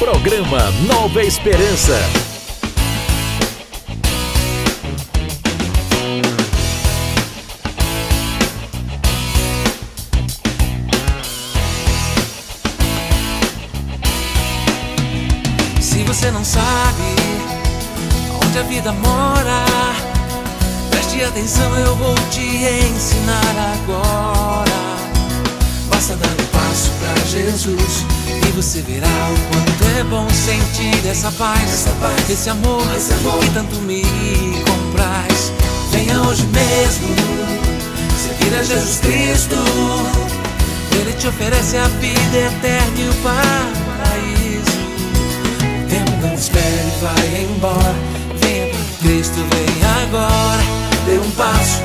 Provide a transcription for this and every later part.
Programa Nova Esperança. Se você não sabe onde a vida mora, preste atenção, eu vou te ensinar agora. Basta dar um passo pra Jesus e você verá o quanto é bom sentir essa paz, essa paz esse, amor, esse amor que tanto me compraz. Venha hoje mesmo seguir a Jesus Cristo. Ele te oferece a vida eterna e o paraíso. O tempo não espere, vai embora. Venha para Cristo, venha agora. Dê um passo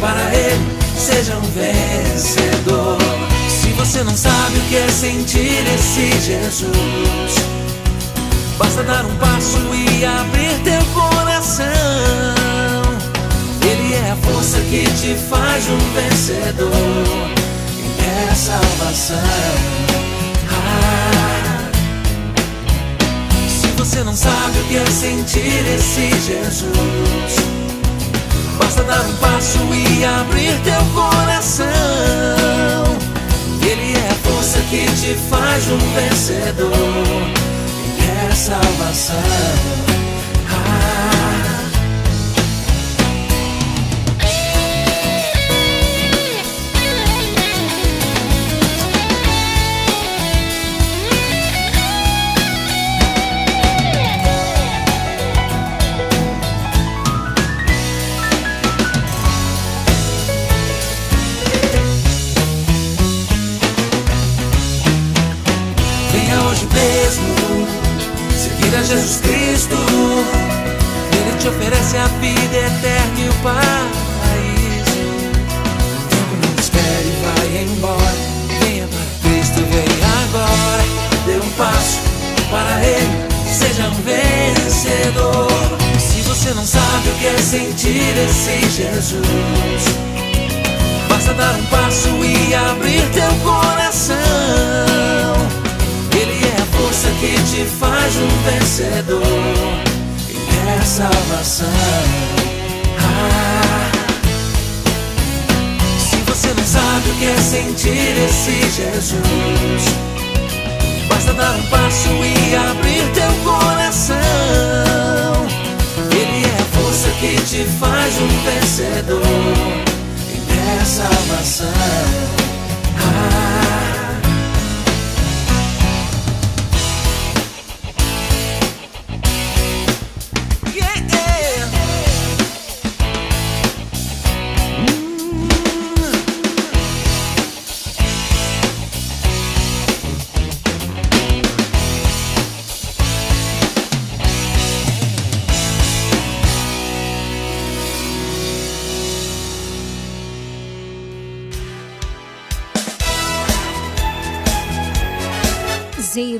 para Ele, seja um vencedor. Você não sabe o que é sentir esse Jesus, basta dar um passo e abrir teu coração. Ele é a força que te faz um vencedor e é salvação. Ah, se você não sabe o que é sentir esse Jesus, basta dar um passo e abrir teu coração. Que te faz um vencedor e é salvação. Jesus Cristo. Ele te oferece a vida eterna e o paraíso. Tempo não espere, vai embora. Venha para Cristo, venha agora. Dê um passo para Ele, seja um vencedor. Se você não sabe o que é sentir esse Jesus. Basta dar um passo e abrir teu coração. Que te faz um vencedor e é salvação. Ah, se você não sabe o que é sentir esse Jesus, basta dar um passo e abrir teu coração. Ele é a força que te faz um vencedor e é salvação.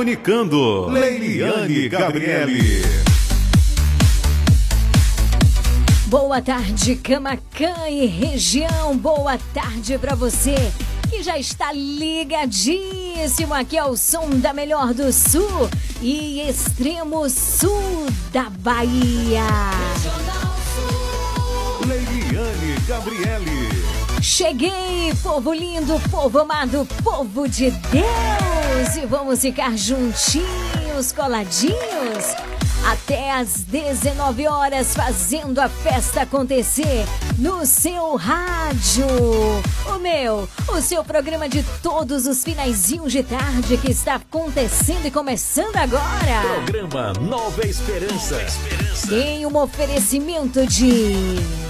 Comunicando, Leiliane Gabriele. Boa tarde, Camacan e região. Boa tarde para você que já está ligadinho certíssimo. Aqui é o som da melhor do sul e extremo sul da Bahia. Leiliane Gabriele. Cheguei, povo lindo, povo amado, povo de Deus! E vamos ficar juntinhos, coladinhos, até às 19 horas, fazendo a festa acontecer no seu rádio. O meu, o seu programa de todos os finaizinhos de tarde que está acontecendo e começando agora. Programa Nova Esperança. Tem um oferecimento de.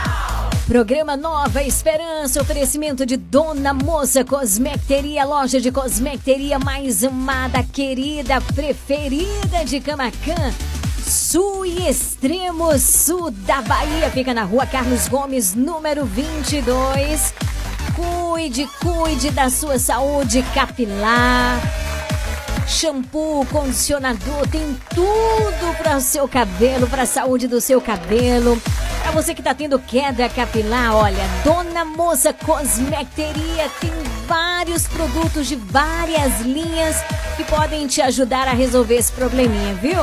Programa Nova Esperança, oferecimento de Dona Moça Cosmecteria, loja de cosmecteria mais amada, querida, preferida de Camacan. Sul e extremo sul da Bahia. Fica na rua Carlos Gomes, número 22. Cuide, cuide da sua saúde capilar. Shampoo, condicionador, tem tudo para o seu cabelo, para a saúde do seu cabelo. Para você que tá tendo queda capilar, olha, Dona Moça Cosmecteria tem vários produtos de várias linhas que podem te ajudar a resolver esse probleminha, viu?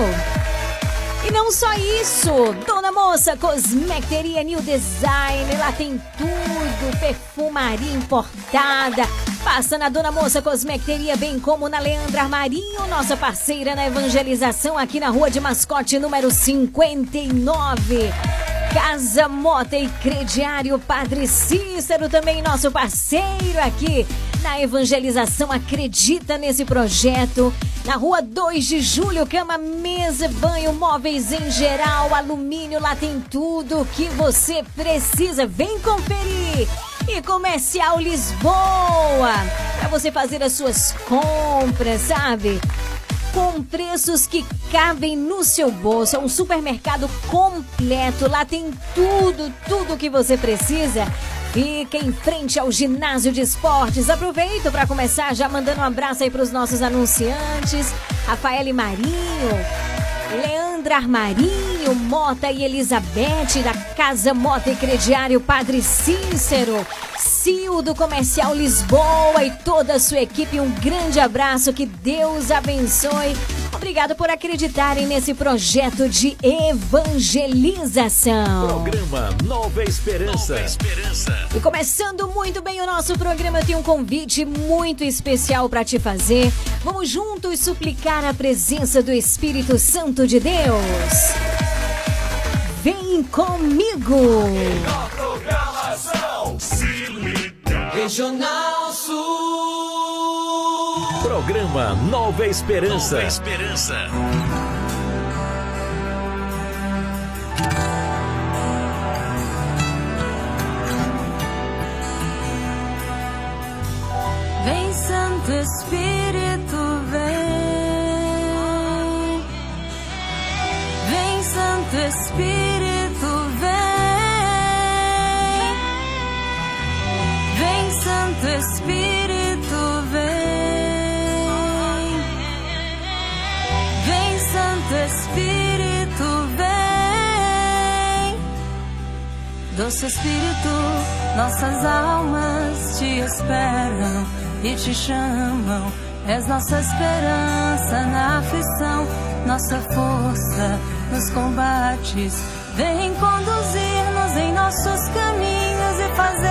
E não só isso, Dona Moça Cosmecteria New Design, lá tem tudo, perfumaria importada. Passa na Dona Moça Cosmecteria, bem como na Leandra Armarinho, nossa parceira na evangelização aqui na Rua de Mascote, número 59. Casa Mota e Crediário Padre Cícero, também nosso parceiro aqui na evangelização. Acredita nesse projeto. Na rua 2 de julho, cama, mesa, banho, móveis em geral, alumínio, lá tem tudo que você precisa. Vem conferir! E Comercial Lisboa, para você fazer as suas compras, sabe? com preços que cabem no seu bolso. É um supermercado completo. Lá tem tudo, tudo que você precisa. Fica em frente ao ginásio de esportes. Aproveito para começar já mandando um abraço aí para os nossos anunciantes. Rafael e Marinho, Leandra Armarinho, Mota e Elizabeth, da Casa Mota e Crediário Padre Cícero, Sil do Comercial Lisboa e toda a sua equipe. Um grande abraço, que Deus abençoe. Obrigado por acreditarem nesse projeto de evangelização. Programa Nova Esperança. Nova Esperança. E começando muito bem o nosso programa, eu tenho um convite muito especial para te fazer. Vamos juntos suplicar a presença do Espírito Santo de Deus. Vem comigo! Regional Sul. Programa Nova Esperança. Nova Esperança. Vem Santo Espírito, vem. Vem Santo Espírito, vem. Vem Santo Espírito, Doce Espírito, nossas almas te esperam e te chamam. És nossa esperança na aflição, nossa força nos combates. Vem conduzir-nos em nossos caminhos e fazer-nos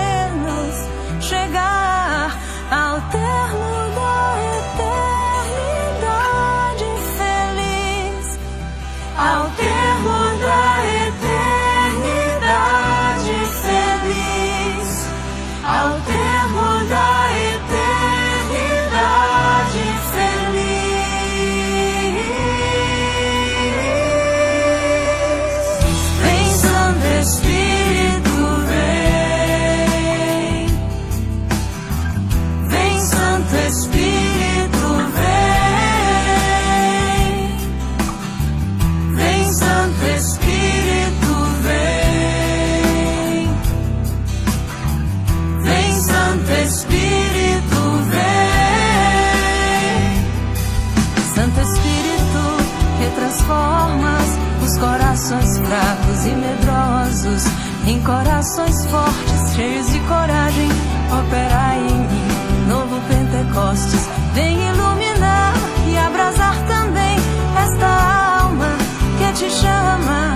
Vem iluminar e abrasar também esta alma que te chama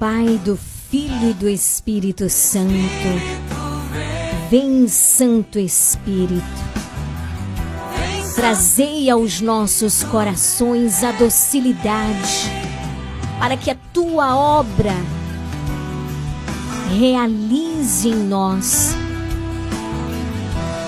Pai, do Filho e do Espírito Santo. Vem, Santo Espírito. Trazei aos nossos corações a docilidade, para que a tua obra realize em nós,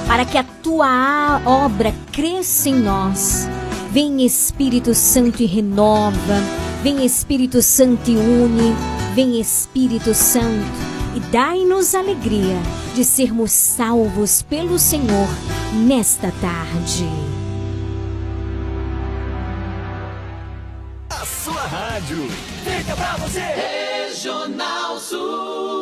para que a tua obra cresça em nós. Vem Espírito Santo e renova, vem Espírito Santo e une, vem Espírito Santo e dai-nos alegria de sermos salvos pelo Senhor nesta tarde. A sua rádio. Fica pra você. Regional Sul.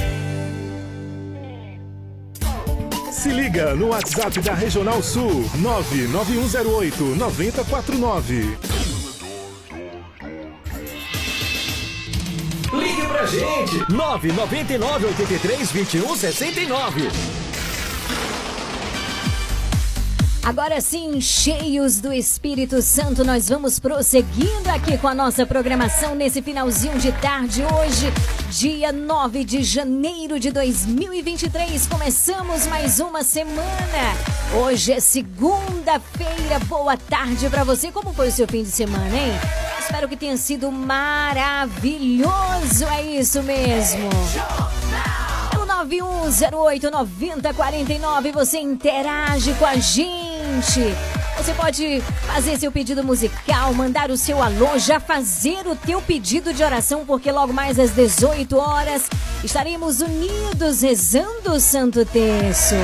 Se liga no WhatsApp da Regional Sul 99108 9049. Ligue pra gente. 999 83 21 69. Agora sim, cheios do Espírito Santo, nós vamos prosseguindo aqui com a nossa programação nesse finalzinho de tarde hoje, dia 9 de janeiro de 2023. Começamos mais uma semana. Hoje é segunda-feira. Boa tarde para você. Como foi o seu fim de semana, hein? Espero que tenha sido maravilhoso. É isso mesmo. Pelo 91089049 você interage com a gente. Você pode fazer seu pedido musical, mandar o seu alô, já fazer o teu pedido de oração, porque logo mais às 18 horas estaremos unidos rezando o Santo Terço.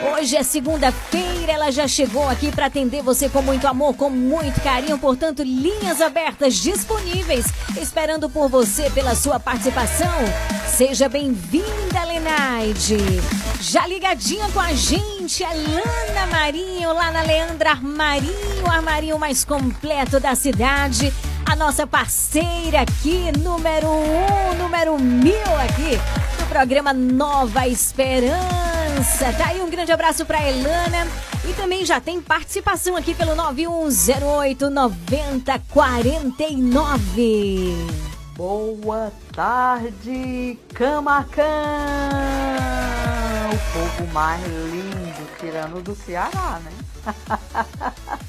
Hoje é segunda-feira, ela já chegou aqui para atender você com muito amor, com muito carinho, portanto, linhas abertas disponíveis, esperando por você pela sua participação. Seja bem-vinda, Lenaide. Já ligadinha com a gente, a Lana Marinho, lá na Leandra Armarinho, o armarinho mais completo da cidade. A nossa parceira aqui, número um, número mil aqui, do programa Nova Esperança. Tá aí um grande abraço pra Elana. E também já tem participação aqui pelo 9108 9049. Boa tarde, Camacan! O povo mais lindo, tirando do Ceará, né?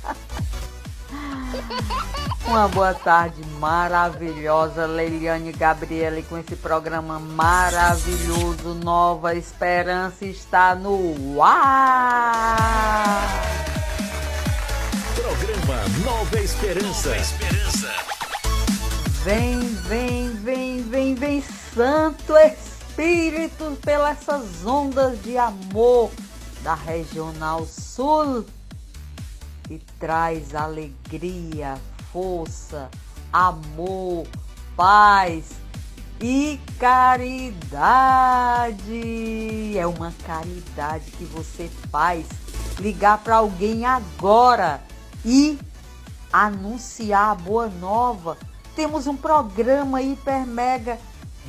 Uma boa tarde maravilhosa, Leiliane Gabriele, com esse programa maravilhoso. Nova Esperança está no ar! Programa Nova Esperança. Nova Esperança. Vem, vem, vem, vem, vem, Santo Espírito, pelas essas ondas de amor da Regional Sul e traz alegria, força, amor, paz e caridade. É uma caridade que você faz ligar para alguém agora e anunciar a boa nova. Temos um programa hiper mega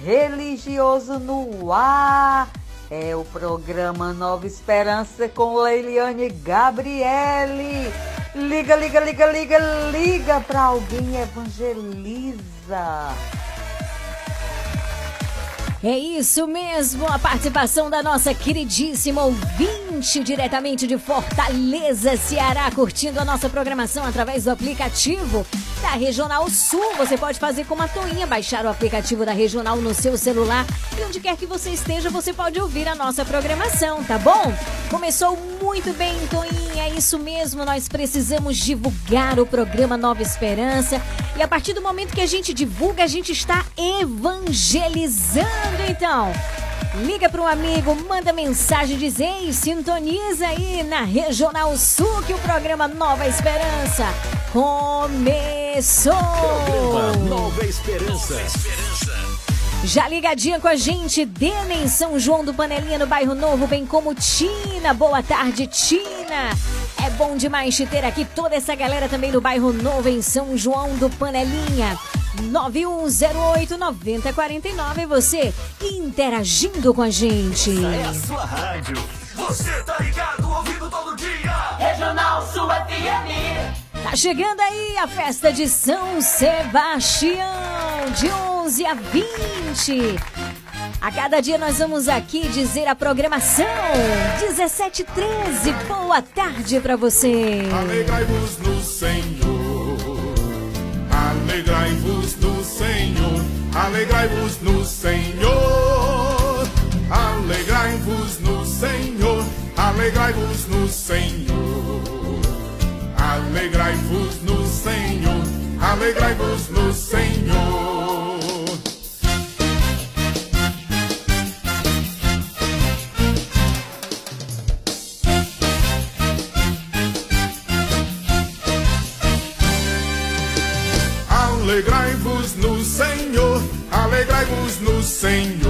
religioso no ar É o programa Nova Esperança com Leiliane Gabriele. Liga, liga, liga, liga, liga para alguém, evangeliza. É isso mesmo, a participação da nossa queridíssima ouvinte, diretamente de Fortaleza, Ceará, curtindo a nossa programação através do aplicativo da Regional Sul. Você pode fazer como a Toinha, baixar o aplicativo da Regional no seu celular e onde quer que você esteja, você pode ouvir a nossa programação, tá bom? Começou muito bem, Toinha, é isso mesmo, nós precisamos divulgar o programa Nova Esperança e a partir do momento que a gente divulga, a gente está evangelizando então. Liga para um amigo, manda mensagem, diz ei, sintoniza aí na Regional Sul que o programa Nova Esperança começou. Programa Nova Esperança. Nova Esperança. Já ligadinha com a gente, Dena em São João do Panelinha, no bairro Novo, bem como Tina. Boa tarde, Tina. É bom demais te ter aqui toda essa galera também no bairro Novo, em São João do Panelinha. 9108 9049 você interagindo com a gente. Essa é a sua rádio. Você tá ligado, ouvindo todo dia. Regional Sul FM. Tá chegando aí a festa de São Sebastião, de 11 a 20. A cada dia nós vamos aqui dizer a programação. 17 13. Boa tarde para você. Alegrai-vos no Senhor. Alegrai-vos no Senhor, alegrai-vos no Senhor, alegrai-vos no Senhor, alegrai-vos no Senhor, alegrai-vos no Senhor, alegrai-vos no Senhor. Alegrai-vos no Senhor, alegrai-vos no Senhor.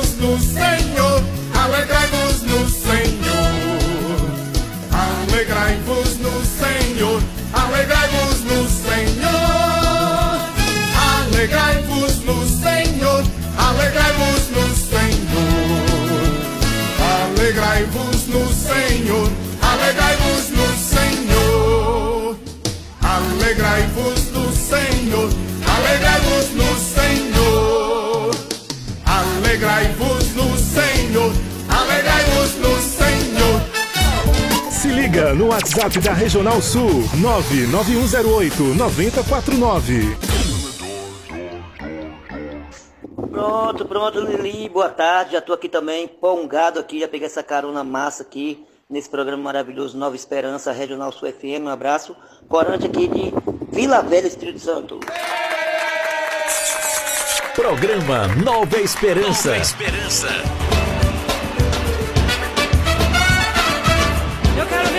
Liga no WhatsApp da Regional Sul 99108 9049. Pronto, pronto, Lili, boa tarde. Já tô aqui também, empolgado aqui, já peguei essa carona massa aqui nesse programa maravilhoso Nova Esperança, Regional Sul FM. Um abraço. Corante aqui de Vila Velha, Espírito Santo. Programa Nova Esperança. Nova Esperança. Se liga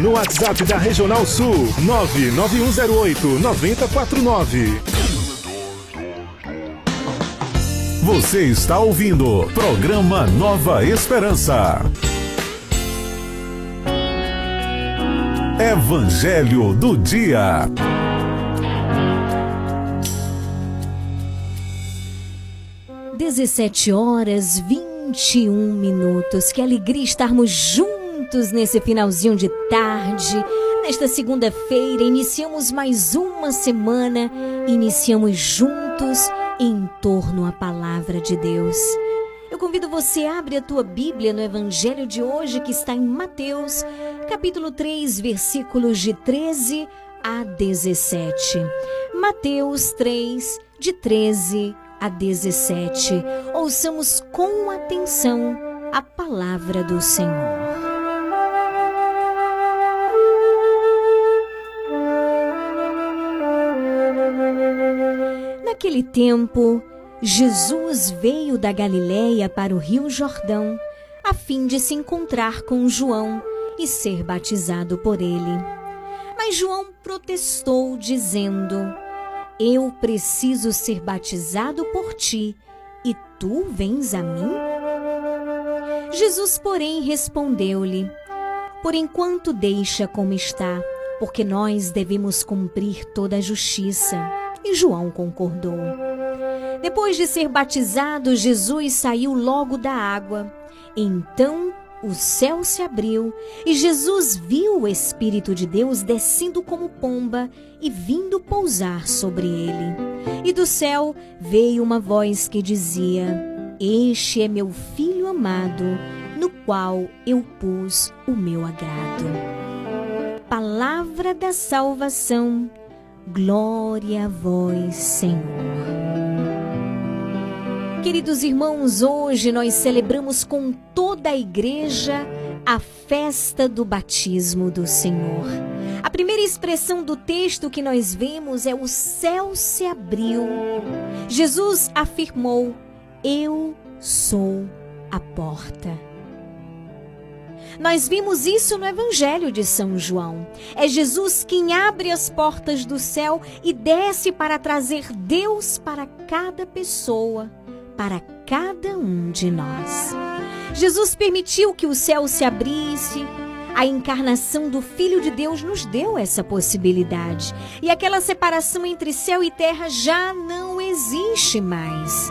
no WhatsApp da Regional Sul 99108 9049. Você está ouvindo programa Nova Esperança. Evangelho do Dia. Dezessete horas vinte e um minutos. Que alegria estarmos juntos nesse finalzinho de tarde. Nesta segunda-feira, iniciamos mais uma semana. Iniciamos juntos em torno à palavra de Deus. Eu convido você a abrir a tua Bíblia no Evangelho de hoje, que está em Mateus, capítulo 3, versículos de 13 a 17. Mateus 3, de 13 a 17. Ouçamos com atenção a palavra do Senhor. Naquele tempo, Jesus veio da Galiléia para o Rio Jordão, a fim de se encontrar com João e ser batizado por ele. Mas João protestou, dizendo: Eu preciso ser batizado por ti, e tu vens a mim? Jesus, porém, respondeu-lhe: Por enquanto deixa como está, porque nós devemos cumprir toda a justiça. E João concordou. Depois de ser batizado, Jesus saiu logo da água. Então o céu se abriu e Jesus viu o Espírito de Deus descendo como pomba e vindo pousar sobre ele. E do céu veio uma voz que dizia: Este é meu filho amado, no qual eu pus o meu agrado. Palavra da salvação. Glória a vós, Senhor. Queridos irmãos, hoje nós celebramos com toda a igreja a festa do batismo do Senhor. A primeira expressão do texto que nós vemos é o céu se abriu. Jesus afirmou: Eu sou a porta. Nós vimos isso no Evangelho de São João. É Jesus quem abre as portas do céu e desce para trazer Deus para cada pessoa, para cada um de nós. Jesus permitiu que o céu se abrisse. A encarnação do Filho de Deus nos deu essa possibilidade. E aquela separação entre céu e terra já não existe mais.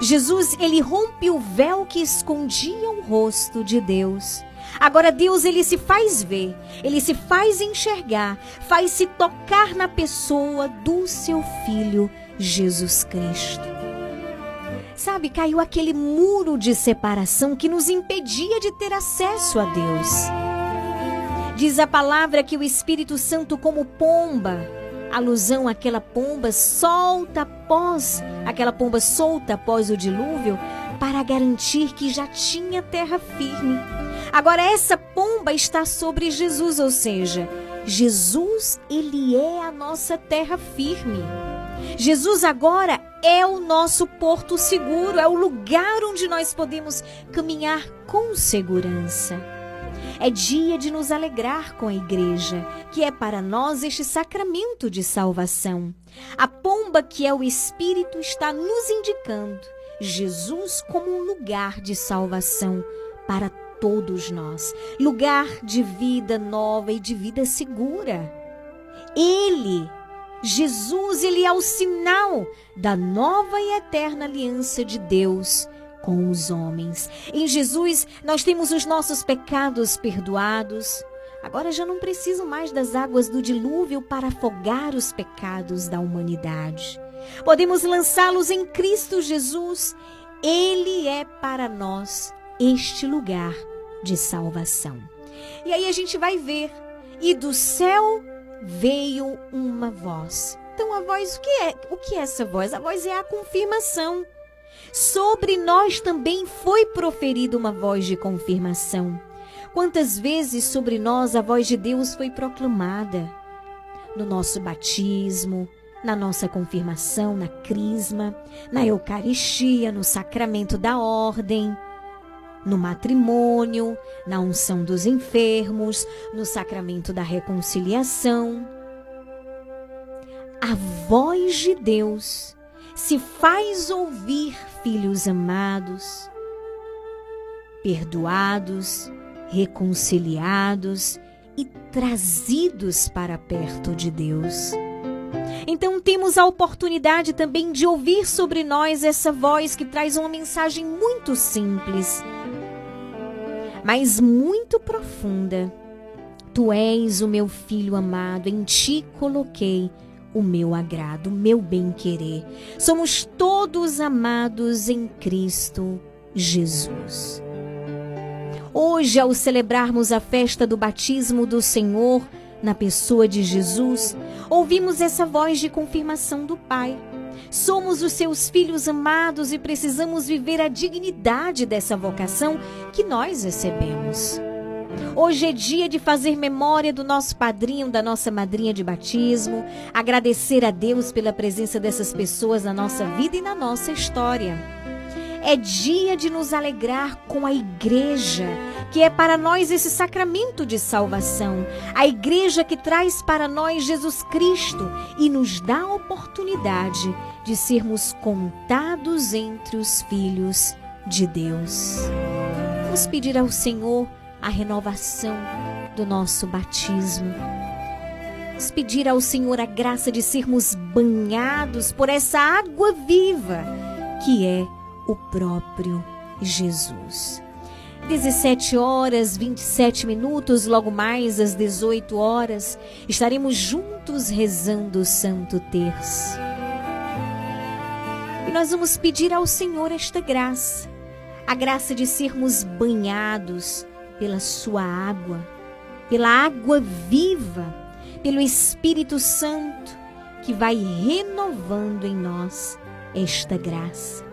Jesus, ele rompe o véu que escondia o rosto de Deus. Agora Deus ele se faz ver, ele se faz enxergar, faz se tocar na pessoa do seu filho Jesus Cristo. Sabe, caiu aquele muro de separação que nos impedia de ter acesso a Deus. Diz a palavra que o Espírito Santo como pomba, alusão àquela pomba solta após, aquela pomba solta após o dilúvio, para garantir que já tinha terra firme. Agora essa pomba está sobre Jesus, ou seja, Jesus, ele é a nossa terra firme. Jesus agora é o nosso porto seguro, é o lugar onde nós podemos caminhar com segurança. É dia de nos alegrar com a igreja, que é para nós este sacramento de salvação. A pomba que é o Espírito está nos indicando Jesus como um lugar de salvação para todos nós, lugar de vida nova e de vida segura. Ele, Jesus, ele é o sinal da nova e eterna aliança de Deus com os homens. Em Jesus, nós temos os nossos pecados perdoados. Agora já não preciso mais das águas do dilúvio para afogar os pecados da humanidade. Podemos lançá-los em Cristo Jesus. Ele é para nós este lugar de salvação. E aí a gente vai ver. E do céu veio uma voz. Então a voz, o que é? O que é essa voz? A voz é a confirmação. Sobre nós também foi proferida uma voz de confirmação. Quantas vezes sobre nós a voz de Deus foi proclamada? No nosso batismo, na nossa confirmação, na crisma, na Eucaristia, no sacramento da ordem. No matrimônio, na unção dos enfermos, no sacramento da reconciliação. A voz de Deus se faz ouvir, filhos amados, perdoados, reconciliados e trazidos para perto de Deus. Então temos a oportunidade também de ouvir sobre nós essa voz que traz uma mensagem muito simples, mas muito profunda. Tu és o meu filho amado, em ti coloquei o meu agrado, o meu bem-querer. Somos todos amados em Cristo Jesus. Hoje, ao celebrarmos a festa do batismo do Senhor na pessoa de Jesus, ouvimos essa voz de confirmação do Pai. Somos os seus filhos amados e precisamos viver a dignidade dessa vocação que nós recebemos. Hoje é dia de fazer memória do nosso padrinho, da nossa madrinha de batismo, agradecer a Deus pela presença dessas pessoas na nossa vida e na nossa história. É dia de nos alegrar com a igreja, que é para nós esse sacramento de salvação. A igreja que traz para nós Jesus Cristo e nos dá a oportunidade de sermos contados entre os filhos de Deus. Vamos pedir ao Senhor a renovação do nosso batismo. Vamos pedir ao Senhor a graça de sermos banhados por essa água viva que é o próprio Jesus. 17 horas 27 minutos, logo mais às 18 horas, estaremos juntos rezando o Santo Terço. E nós vamos pedir ao Senhor esta graça, a graça de sermos banhados pela Sua água, pela água viva, pelo Espírito Santo que vai renovando em nós esta graça.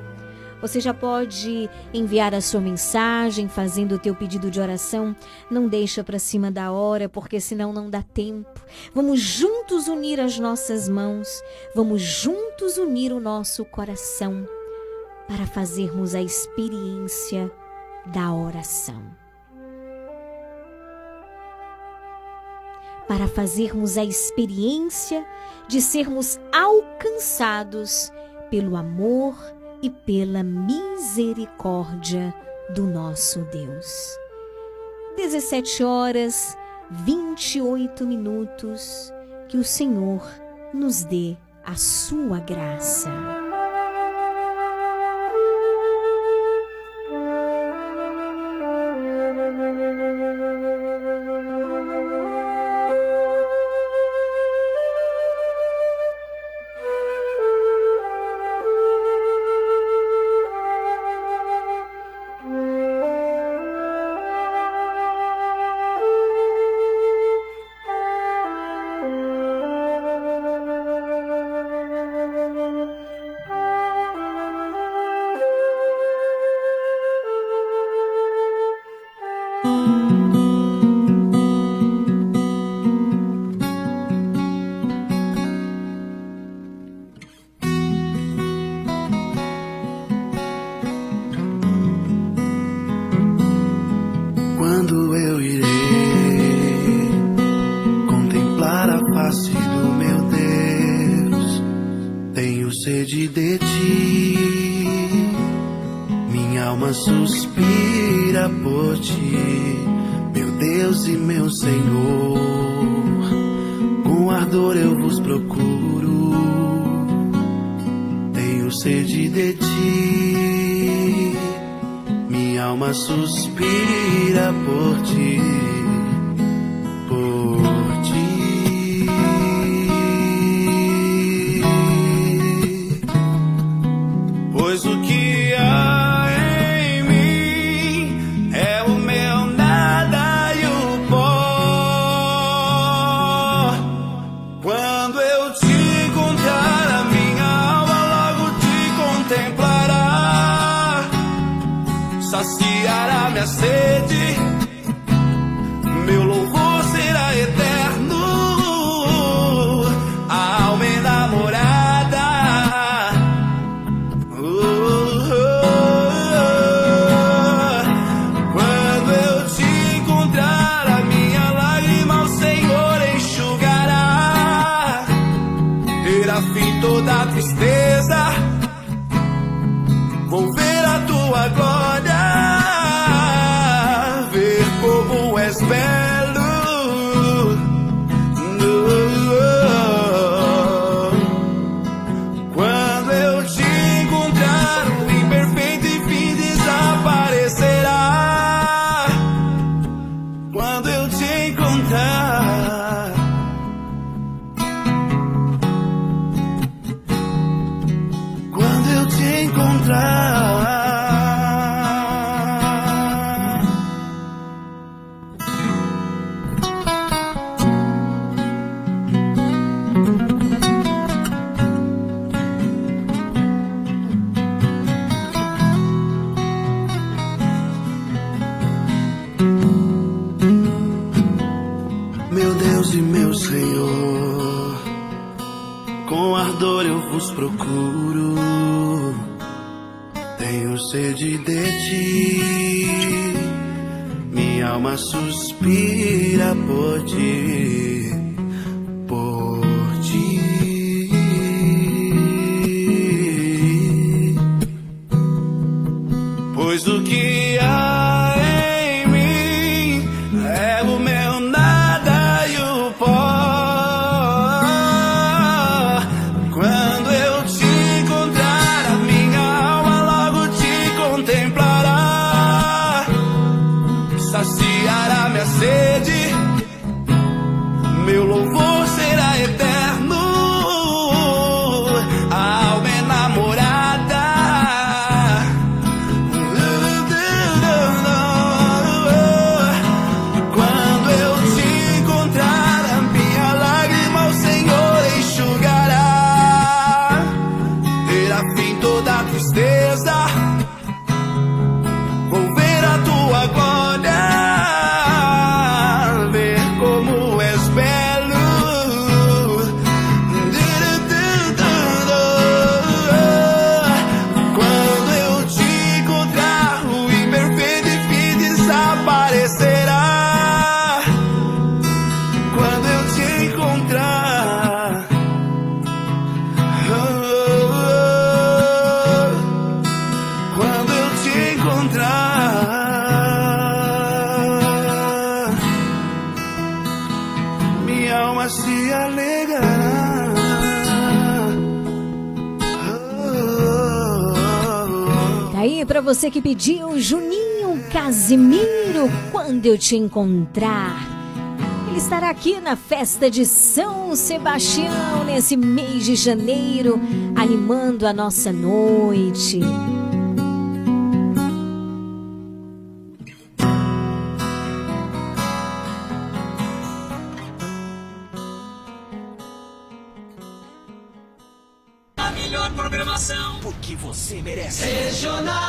Você já pode enviar a sua mensagem fazendo o teu pedido de oração. Não deixa para cima da hora, porque senão não dá tempo. Vamos juntos unir as nossas mãos, vamos juntos unir o nosso coração para fazermos a experiência da oração. Para fazermos a experiência de sermos alcançados pelo amor e pela misericórdia do nosso Deus. 17 horas 28 minutos. Que o Senhor nos dê a sua graça. Que pediu Juninho Casimiro, quando eu te encontrar. Ele estará aqui na festa de São Sebastião nesse mês de janeiro, animando a nossa noite. A melhor programação, porque você merece. Regional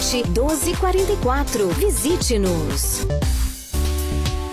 1244. Visite-nos.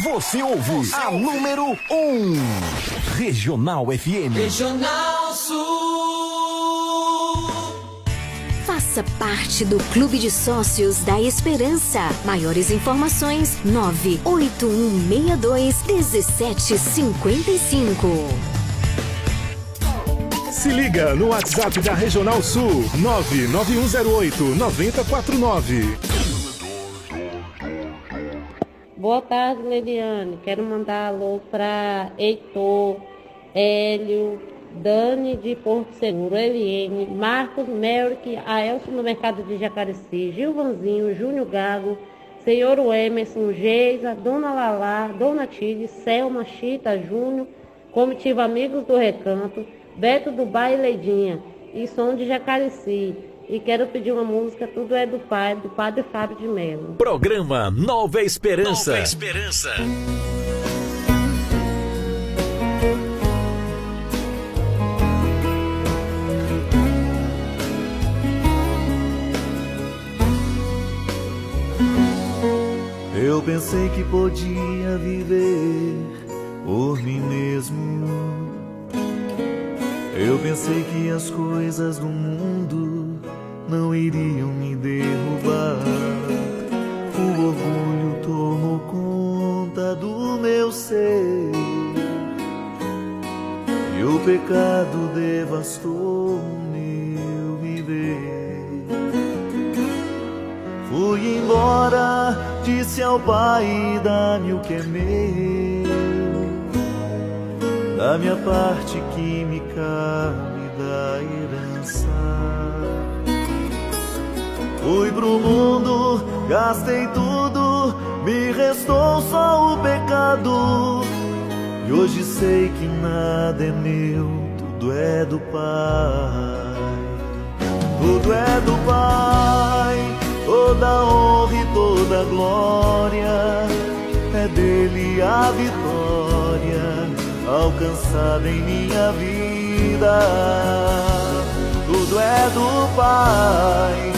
Você ouve a número 1. Um. Regional FM. Regional Sul. Faça parte do Clube de Sócios da Esperança. Maiores informações: 98162 1755. Se liga no WhatsApp da Regional Sul 99108 9049. Boa tarde, Leliane. Quero mandar alô para Heitor, Hélio, Dani de Porto Seguro, Eliene, Marcos, Melrick, Aelson no Mercado de Jacareci, Gilvanzinho, Júnior Gago, Senhor Emerson, Geisa, Dona Lalá, Dona Tide, Selma, Chita, Júnior, Comitiva Amigos do Recanto, Beto do Baile Leidinha e Som de Jacareci. E quero pedir uma música, tudo é do pai, do padre Fábio de Mello. Programa Nova Esperança. Nova Esperança. Eu pensei que podia viver por mim mesmo. Eu pensei que as coisas do mundo não iriam me derrubar. O orgulho tomou conta do meu ser. E o pecado devastou meu viver. Fui embora, disse ao Pai: dá-me o que é meu. Da minha parte que me cabe da herança. Fui pro mundo, gastei tudo, me restou só o pecado. E hoje sei que nada é meu, tudo é do Pai. Tudo é do Pai, toda honra e toda glória. É dele a vitória alcançada em minha vida. Tudo é do Pai.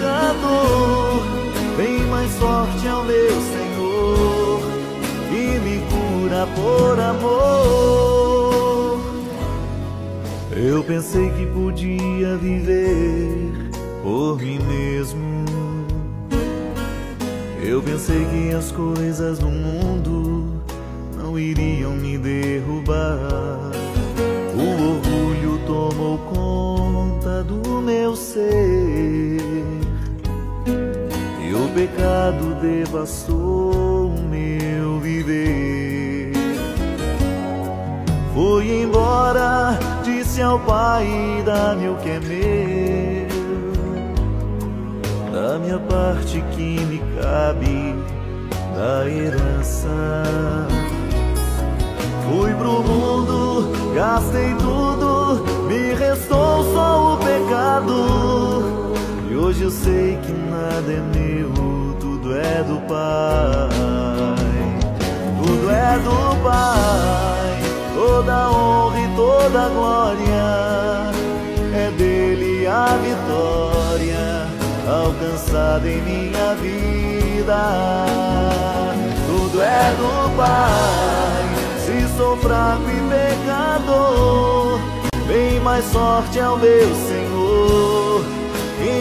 pecador, bem mais forte é o meu Senhor e me cura por amor. Eu pensei que podia viver por mim mesmo. Eu pensei que as coisas do mundo não iriam me derrubar. O orgulho tomou conta do meu ser pecado devastou o meu viver. Fui embora, disse ao Pai: dá-me o que é meu, da minha parte que me cabe da herança. Fui pro mundo, gastei tudo, me restou só o pecado. E hoje eu sei que nada é meu, tudo é do Pai. Tudo é do Pai, toda honra e toda glória. É dele a vitória alcançada em minha vida. Tudo é do Pai. Se sou fraco e pecador, bem mais forte é o meu Senhor,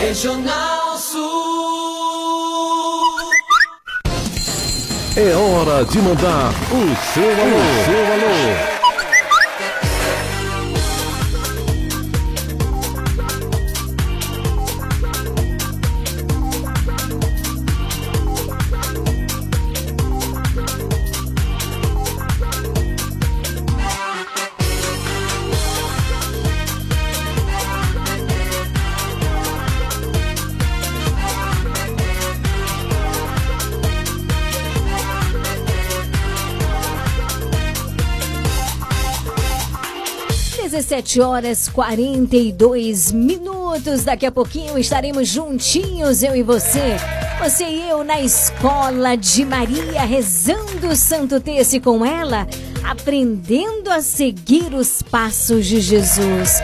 Regional Sul. É hora de mandar o seu alô. Seu alô. Dezessete horas 42 minutos. Daqui a pouquinho estaremos juntinhos, eu e você. Você e eu na escola de Maria, rezando o Santo Terço com ela, aprendendo a seguir os passos de Jesus.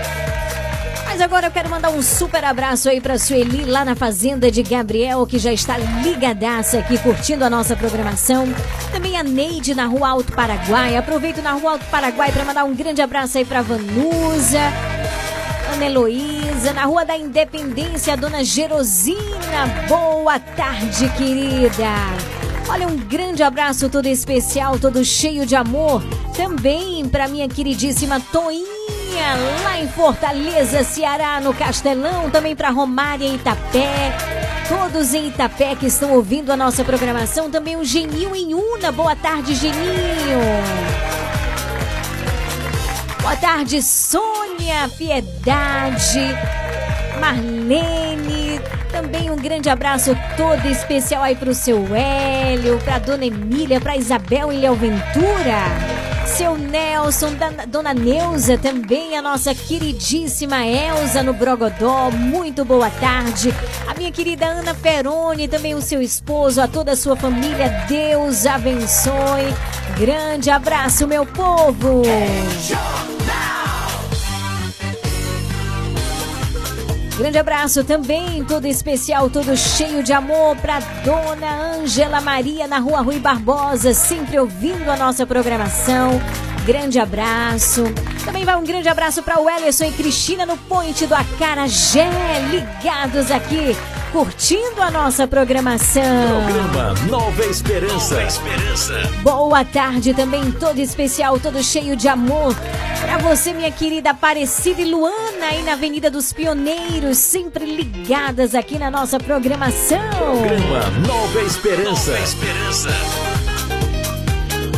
Mas agora eu quero mandar um super abraço aí pra Sueli lá na fazenda de Gabriel, que já está ligadaça aqui curtindo a nossa programação. Também a Neide na Rua Alto Paraguai. Aproveito na Rua Alto Paraguai para mandar um grande abraço aí pra Vanusa. Ana Heloísa, na Rua da Independência, a Dona Gerosina. Boa tarde, querida. Olha, um grande abraço todo especial, todo cheio de amor. Também para minha queridíssima Toinha, lá em Fortaleza, Ceará, no Castelão. Também para Romária em Itapé. Todos em Itapé que estão ouvindo a nossa programação. Também o Genil em Una. Boa tarde, Geninho. Boa tarde, Sônia, Piedade, Marlene. Também um grande abraço todo especial aí pro seu Hélio, pra dona Emília, pra Isabel e Léo Ventura. Seu Nelson, dona Neuza, também a nossa queridíssima Elza no Brogodó. Muito boa tarde. A minha querida Ana Peroni, também o seu esposo, a toda a sua família. Deus abençoe. Grande abraço, meu povo. Grande abraço também, todo especial, todo cheio de amor para Dona Ângela Maria na Rua Rui Barbosa, sempre ouvindo a nossa programação. Grande abraço. Também vai um grande abraço para o Ellison e Cristina no Ponte do Acarajé, ligados aqui, curtindo a nossa programação. Programa Nova Esperança. Nova Esperança. Boa tarde também, todo especial, todo cheio de amor. Pra você, minha querida Aparecida e Luana, aí na Avenida dos Pioneiros, sempre ligadas aqui na nossa programação. Programa Nova Esperança. Nova Esperança.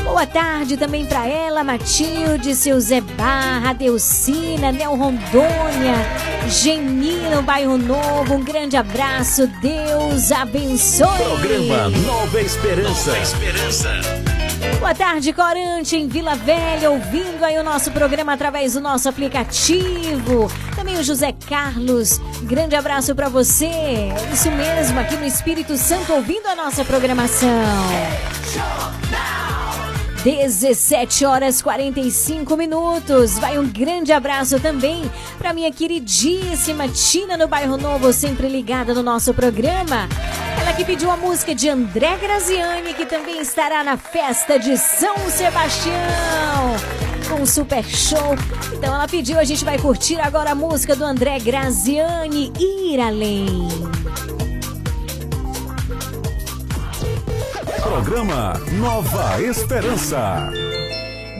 Boa tarde também pra ela, Matilde, seu Zé Barra, Delcina, Nel Rondônia, Geni no Bairro Novo. Um grande abraço, Deus abençoe. Programa Nova Esperança. Nova Esperança. Boa tarde, Corante, em Vila Velha, ouvindo aí o nosso programa através do nosso aplicativo. Também o José Carlos, grande abraço para você. Isso mesmo, aqui no Espírito Santo, ouvindo a nossa programação. 17 horas 45 minutos. Vai um grande abraço também para minha queridíssima Tina no Bairro Novo, sempre ligada no nosso programa. Ela que pediu a música de André Graziani, que também estará na festa de São Sebastião. Com um super show. Então ela pediu, a gente vai curtir agora a música do André Graziani, Ir Além. Programa Nova Esperança.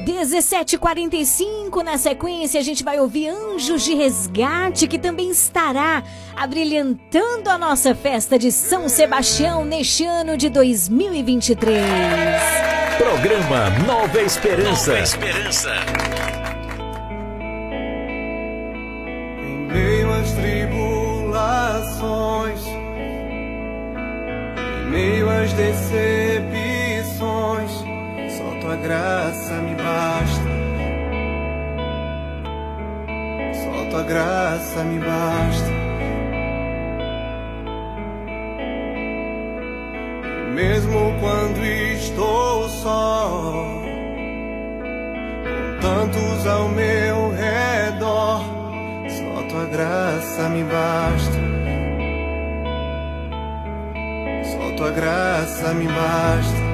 1745 na sequência a gente vai ouvir Anjos de Resgate que também estará abrilhantando a nossa festa de São Sebastião neste ano de 2023. Programa Nova Esperança. Nova Esperança. Em meio às tribulações, meio às decepções, só tua graça me basta. Só tua graça me basta. Mesmo quando estou só, com tantos ao meu redor, só tua graça me basta. Só tua graça me basta.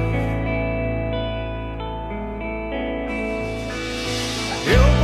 Eu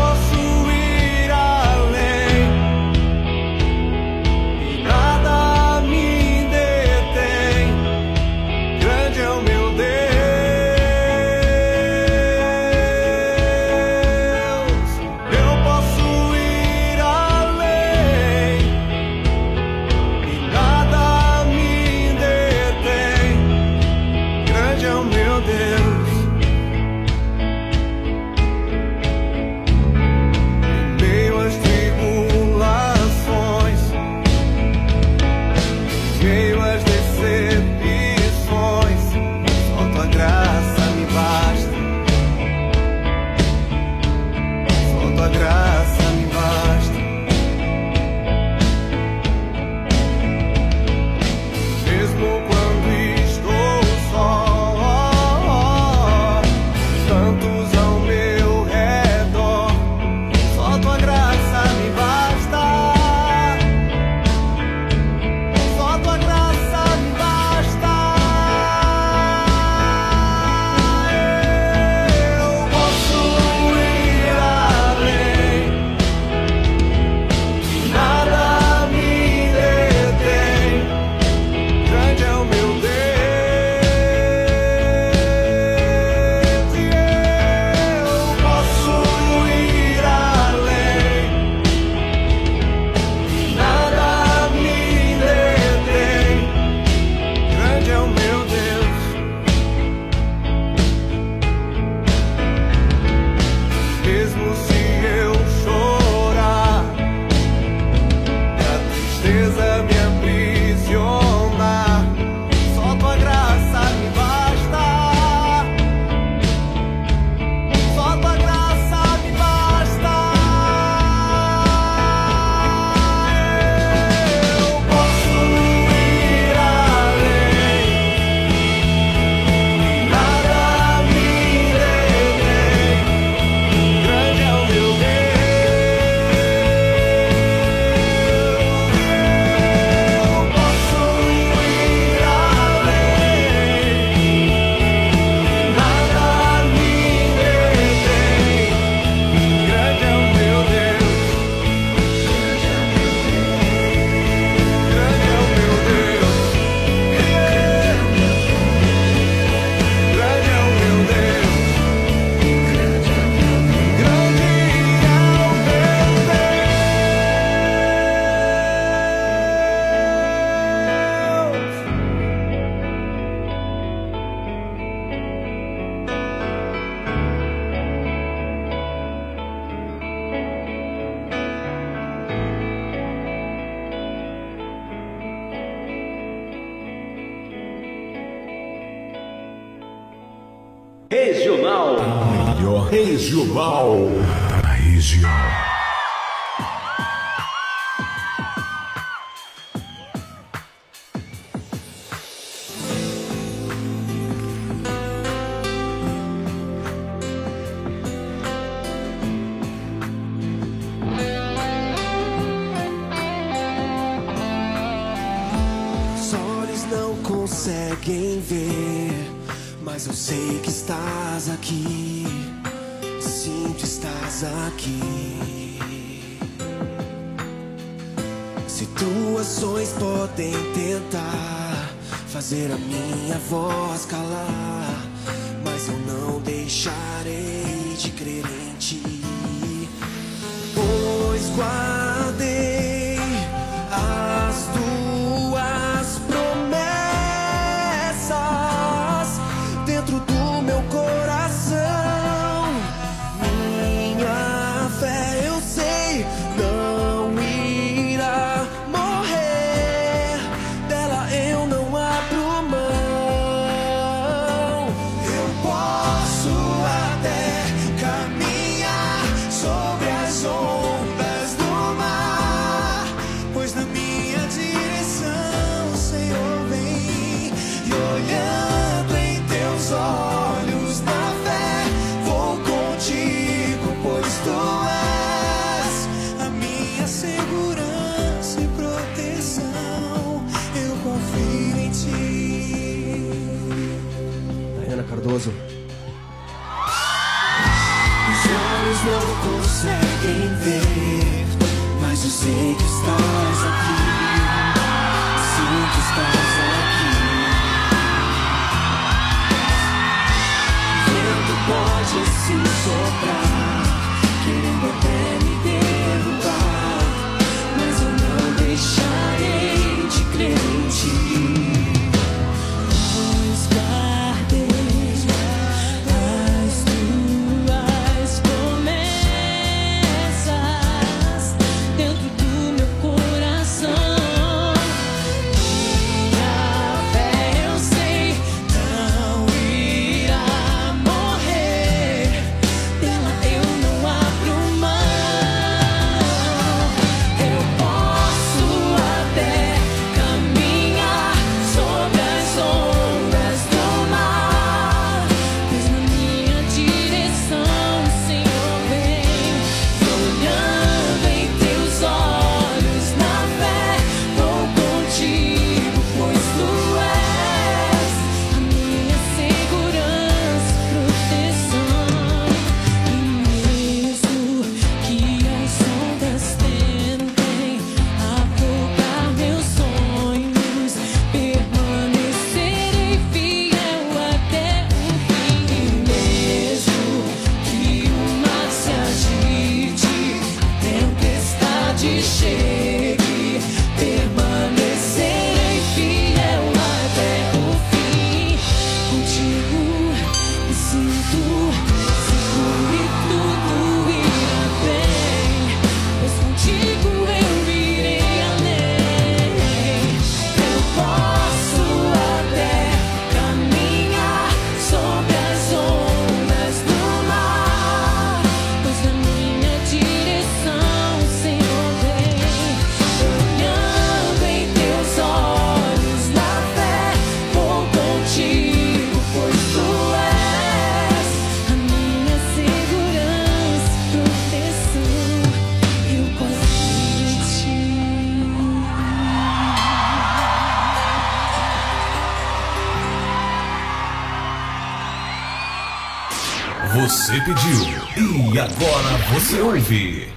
Agora você ouve.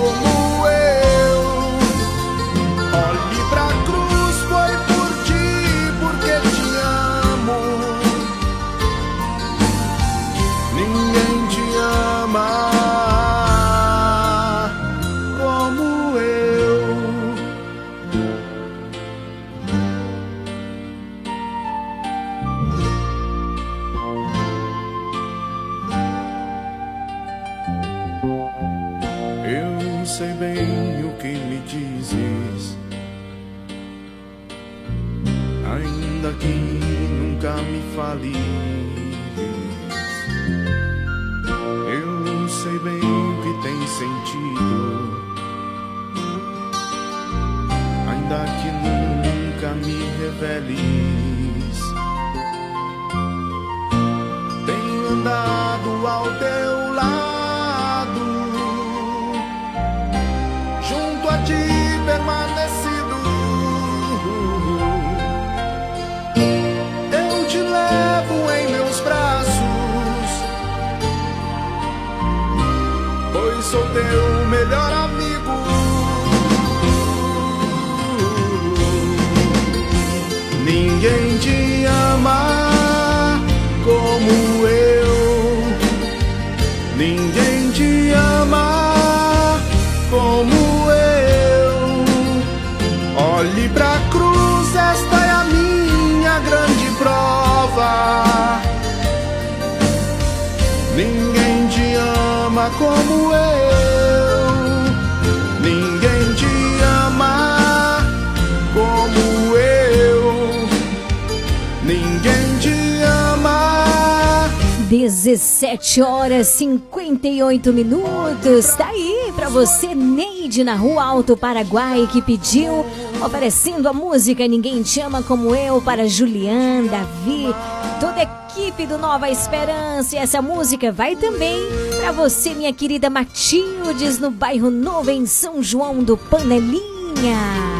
como 38 minutos. Tá aí pra você, Neide, na Rua Alto Paraguai, que pediu, oferecendo a música Ninguém Te Ama Como Eu para Julian, Davi, toda a equipe do Nova Esperança. E essa música vai também pra você, minha querida Matildes, no bairro Novo, em São João do Panelinha.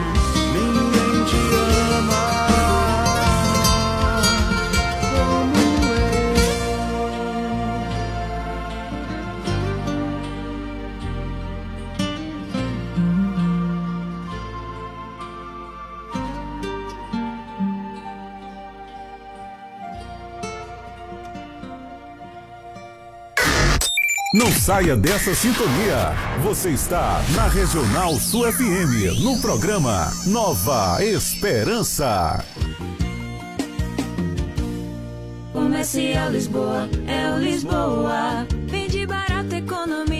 saia dessa sintonia. Você está na Regional Sul FM, no programa Nova Esperança. Comercial Lisboa, é o Lisboa. Vende barato, economia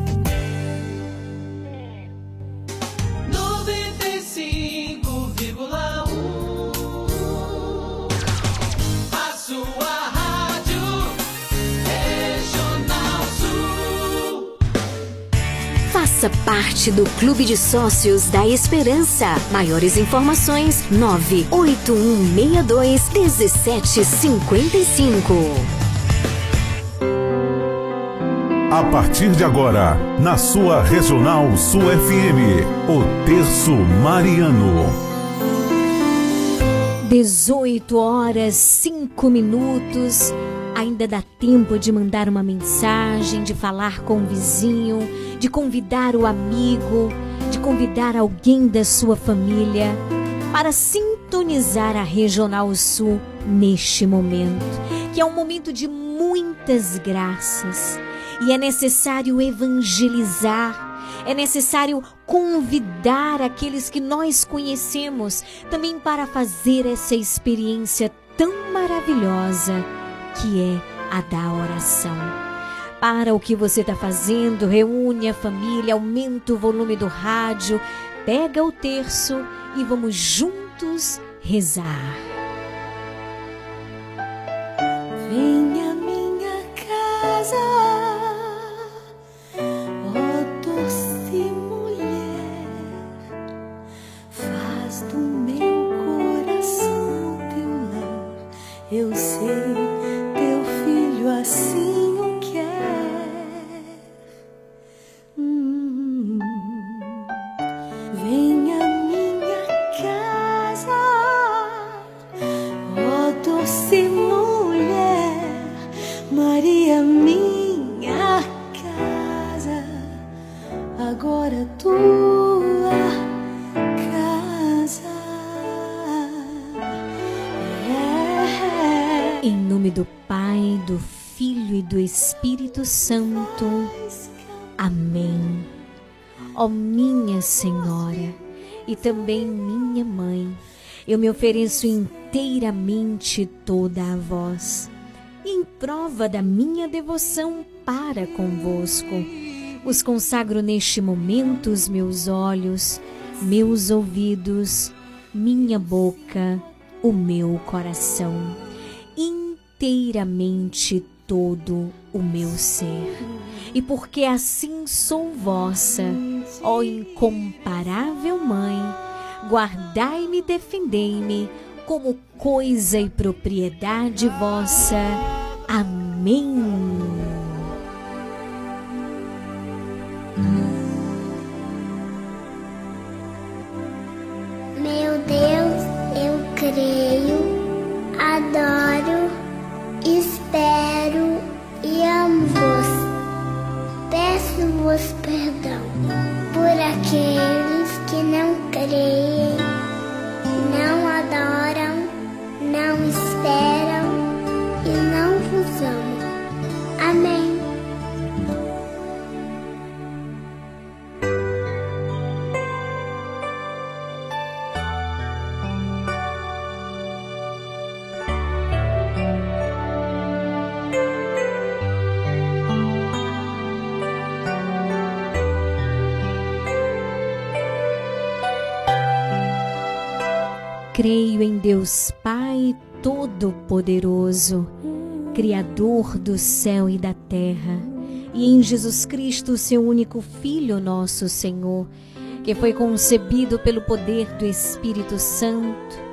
Parte do Clube de Sócios da Esperança. Maiores informações: 98162 1755. A partir de agora, na sua Regional Sul FM, o Terço Mariano. 18 horas 5 minutos. Ainda dá tempo de mandar uma mensagem, de falar com o vizinho, de convidar o amigo, de convidar alguém da sua família para sintonizar a Regional Sul neste momento, que é um momento de muitas graças. E é necessário evangelizar, é necessário convidar aqueles que nós conhecemos também para fazer essa experiência tão maravilhosa que é a da oração. Para o que você está fazendo, reúne a família, aumenta o volume do rádio, pega o terço e vamos juntos rezar. Venha minha casa, ó doce Em nome do Pai, do Filho e do Espírito Santo. Amém. Ó minha Senhora e também minha Mãe, eu me ofereço inteiramente toda a vós, em prova da minha devoção para convosco. Os consagro neste momento os meus olhos, meus ouvidos, minha boca, o meu coração, inteiramente todo o meu ser. E porque assim sou vossa, ó incomparável Mãe, guardai-me defendei-me como coisa e propriedade vossa. Amém. Meu Deus, eu creio, adoro, espero e amo-vos. Peço-vos perdão por aqueles que não creem, não adoram, não esperam e não vos amam. Amém. Creio em Deus Pai Todo-Poderoso, Criador do céu e da terra, e em Jesus Cristo, seu único Filho, nosso Senhor, que foi concebido pelo poder do Espírito Santo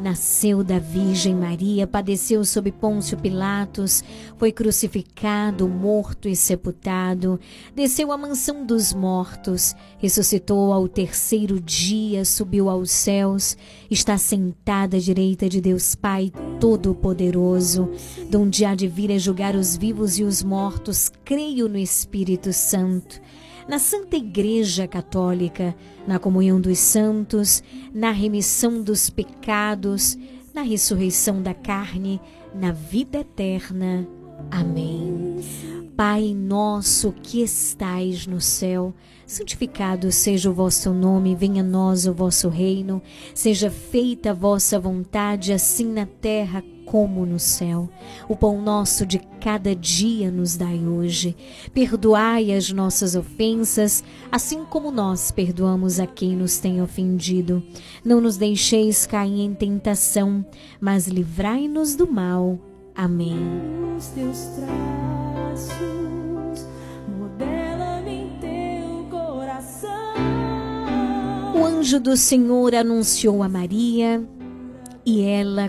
Nasceu da Virgem Maria, padeceu sob Pôncio Pilatos, foi crucificado, morto e sepultado, desceu à mansão dos mortos, ressuscitou ao terceiro dia, subiu aos céus, está sentada à direita de Deus Pai Todo-Poderoso, donde há de vir a julgar os vivos e os mortos, creio no Espírito Santo na Santa Igreja Católica, na comunhão dos santos, na remissão dos pecados, na ressurreição da carne, na vida eterna. Amém. Pai nosso que estais no céu, santificado seja o vosso nome, venha a nós o vosso reino, seja feita a vossa vontade, assim na terra como no céu. O pão nosso de cada dia nos dai hoje. Perdoai as nossas ofensas, assim como nós perdoamos a quem nos tem ofendido. Não nos deixeis cair em tentação, mas livrai-nos do mal. Amém. Os teus traços, modela-me em teu coração. O anjo do Senhor anunciou a Maria e ela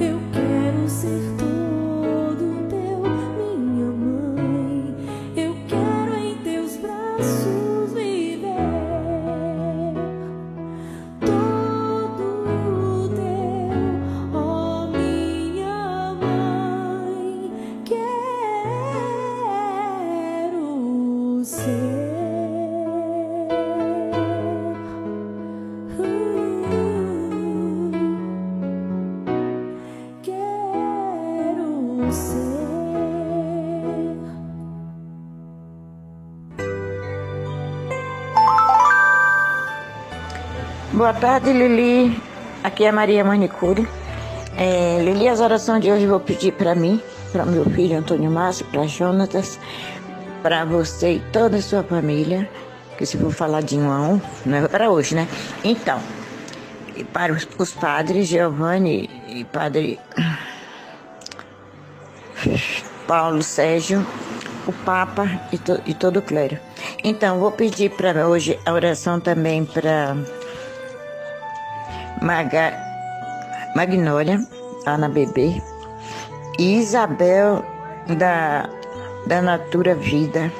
eu quero ser todo Boa tarde, Lili. Aqui é Maria Manicure. É, Lili, as orações de hoje eu vou pedir para mim, para meu filho Antônio Márcio, para Jonatas, para você e toda a sua família, que se for falar de um a um, não é para hoje, né? Então, para os, os padres Giovanni e padre Paulo Sérgio, o Papa e, to, e todo o clero. Então, vou pedir para hoje a oração também para Maga, Magnólia, Ana Bebê, e Isabel da, da Natura Vida,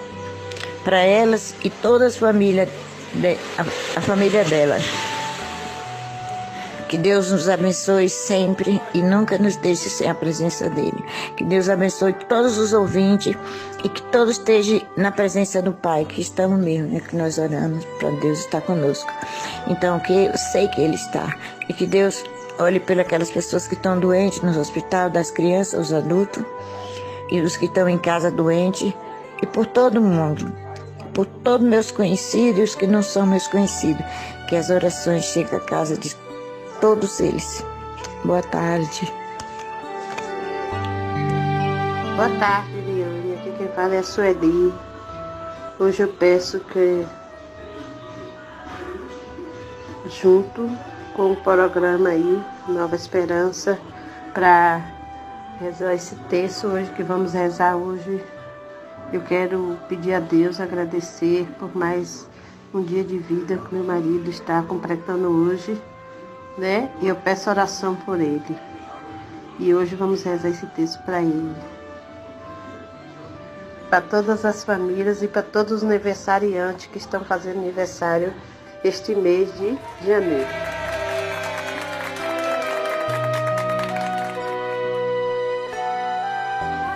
para elas e toda a família, de, a, a família delas. Que Deus nos abençoe sempre e nunca nos deixe sem a presença dele. Que Deus abençoe todos os ouvintes e que todos estejam na presença do Pai, que estamos mesmo, é que nós oramos para Deus estar conosco. Então, que eu sei que Ele está e que Deus olhe pelas pessoas que estão doentes no hospital, das crianças, os adultos e os que estão em casa doentes e por todo mundo, por todos meus conhecidos e os que não são meus conhecidos, que as orações cheguem à casa de todos eles. Boa tarde. Boa tarde, Liane. Aqui quem fala é a Sueli. Hoje eu peço que, junto com o programa aí, Nova Esperança, para rezar esse texto hoje que vamos rezar hoje, eu quero pedir a Deus, agradecer por mais um dia de vida que meu marido está completando hoje, né? E eu peço oração por ele. E hoje vamos rezar esse texto para ele para todas as famílias e para todos os aniversariantes que estão fazendo aniversário este mês de janeiro.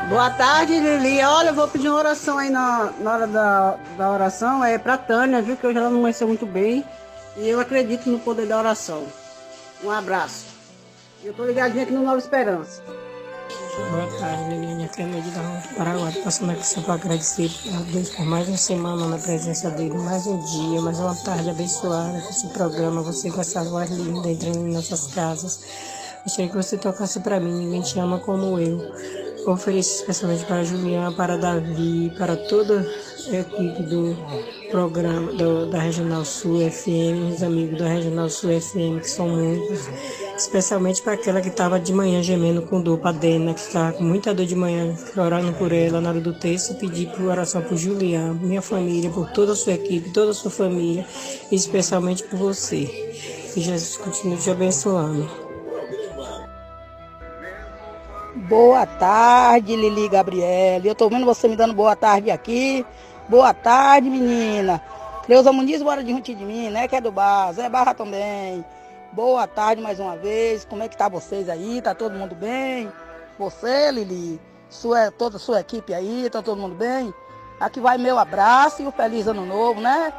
Boa tarde, Lili. Olha, eu vou pedir uma oração aí na, na hora da, da oração. É pra Tânia, viu? Que hoje ela não amanheceu muito bem. E eu acredito no poder da oração. Um abraço. Eu tô ligadinho aqui no Nova Esperança. Boa tarde, Liliane. Aqui é Lady da Paraguai. Passando aqui só para agradecer a Deus por mais uma semana na presença dele, mais um dia, mais uma tarde abençoada com esse programa. Você com essa voz linda entrando em nossas casas. Gostaria que você tocasse para mim. Ninguém te ama como eu. Ofereço especialmente para Juliana, para Davi, para toda a equipe do programa do, da Regional Sul FM, os amigos da Regional Sul FM, que são muitos especialmente para aquela que estava de manhã gemendo com dor, para Dena, que estava com muita dor de manhã, orando por ela na hora do texto, pedir por oração por Juliana, minha família, por toda a sua equipe, toda a sua família, e especialmente por você. Que Jesus continue te abençoando. Boa tarde, Lili Gabriele. Eu tô vendo você me dando boa tarde aqui. Boa tarde, menina. Cleusa Muniz, bora de de mim, né? Que é do bar. Zé Barra também. Boa tarde mais uma vez. Como é que tá vocês aí? Tá todo mundo bem? Você, Lili, sua, toda a sua equipe aí, tá todo mundo bem? Aqui vai meu abraço e o feliz ano novo, né?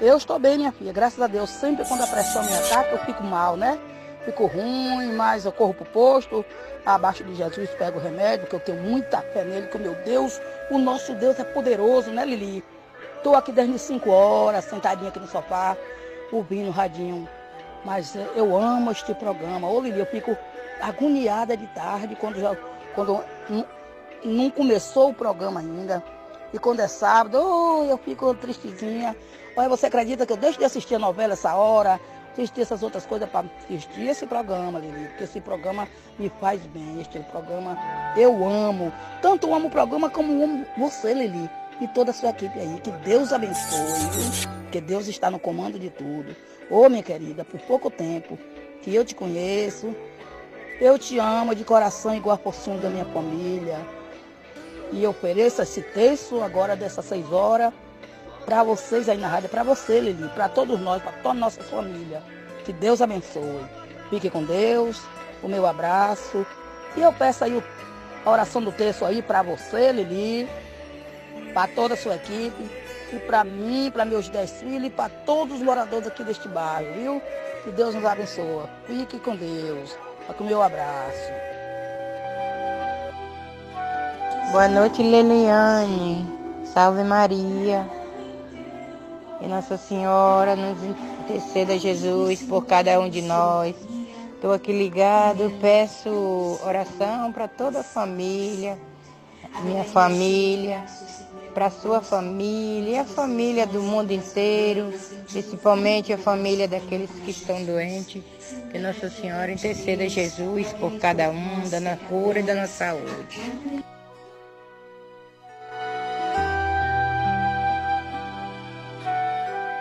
Eu estou bem, minha filha, graças a Deus. Sempre quando a pressão me ataca, eu fico mal, né? Fico ruim, mas eu corro pro posto, abaixo de Jesus, pego o remédio, porque eu tenho muita fé nele, que o meu Deus, o nosso Deus é poderoso, né, Lili? Estou aqui desde 5 horas, sentadinha aqui no sofá, ouvindo o radinho mas eu amo este programa. Ô Lili, eu fico agoniada de tarde quando, já, quando não, não começou o programa ainda. E quando é sábado, oh, eu fico tristezinha. Olha, você acredita que eu deixo de assistir a novela essa hora, assistir essas outras coisas para assistir esse programa, Lili? Porque esse programa me faz bem, este programa eu amo. Tanto amo o programa como amo você, Lili. E toda a sua equipe aí. Que Deus abençoe. Que Deus está no comando de tudo. Ô, oh, minha querida, por pouco tempo que eu te conheço, eu te amo de coração igual a porção da minha família. E eu ofereço esse texto agora dessas seis horas para vocês aí na rádio, para você, Lili, para todos nós, para toda a nossa família. Que Deus abençoe. Fique com Deus, o meu abraço. E eu peço aí a oração do texto aí para você, Lili, para toda a sua equipe e para mim, para meus dez filhos e para todos os moradores aqui deste bairro, viu? Que Deus nos abençoe. Fique com Deus. Com o meu abraço. Boa noite, Leliane. Salve Maria. E Nossa Senhora nos interceda, Jesus, por cada um de nós. Estou aqui ligado, peço oração para toda a família, minha família, para sua família e a família do mundo inteiro, principalmente a família daqueles que estão doentes. Que Nossa Senhora interceda Jesus por cada um, dando a cura e dando a saúde.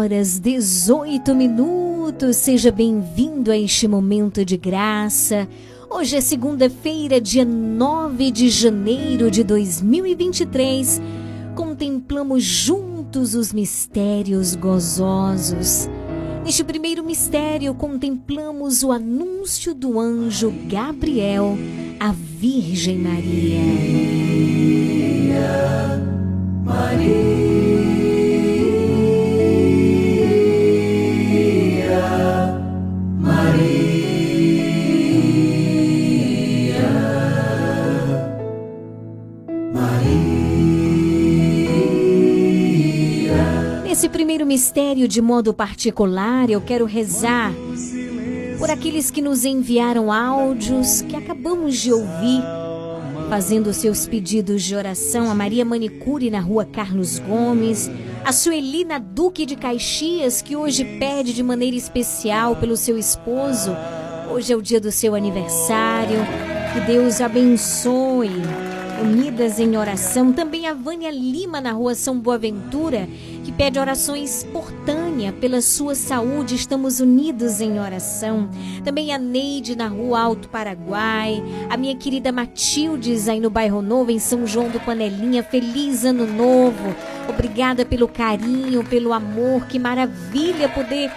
horas, 18 minutos. Seja bem-vindo a este momento de graça. Hoje é segunda-feira, dia 9 de janeiro de 2023. Contemplamos juntos os mistérios gozosos. Neste primeiro mistério, contemplamos o anúncio do anjo Gabriel à Virgem Maria. Maria. Nesse primeiro mistério, de modo particular, eu quero rezar por aqueles que nos enviaram áudios que acabamos de ouvir, fazendo seus pedidos de oração a Maria Manicure na rua Carlos Gomes, a Suelina Duque de Caxias, que hoje pede de maneira especial pelo seu esposo. Hoje é o dia do seu aniversário. Que Deus abençoe unidas em oração. Também a Vânia Lima, na rua São Boaventura, que pede orações por pela sua saúde. Estamos unidos em oração. Também a Neide, na rua Alto Paraguai. A minha querida Matildes, aí no bairro Novo, em São João do Panelinha. Feliz Ano Novo. Obrigada pelo carinho, pelo amor. Que maravilha poder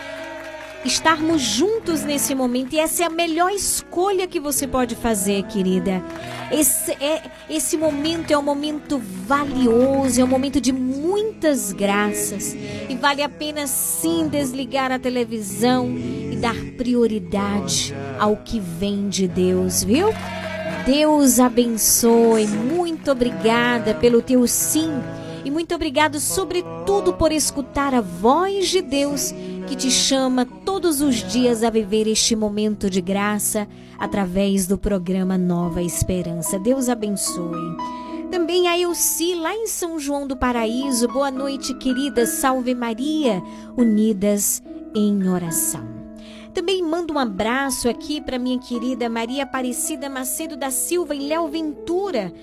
estarmos juntos nesse momento e essa é a melhor escolha que você pode fazer, querida. Esse, é, esse momento é um momento valioso, é um momento de muitas graças e vale a pena sim desligar a televisão e dar prioridade ao que vem de Deus, viu? Deus abençoe, muito obrigada pelo teu sim e muito obrigado, sobretudo, por escutar a voz de Deus que te chama todos os dias a viver este momento de graça através do programa Nova Esperança. Deus abençoe. Também a Elci, lá em São João do Paraíso. Boa noite, querida. Salve Maria, unidas em oração. Também mando um abraço aqui para minha querida Maria Aparecida Macedo da Silva, em Léo Ventura.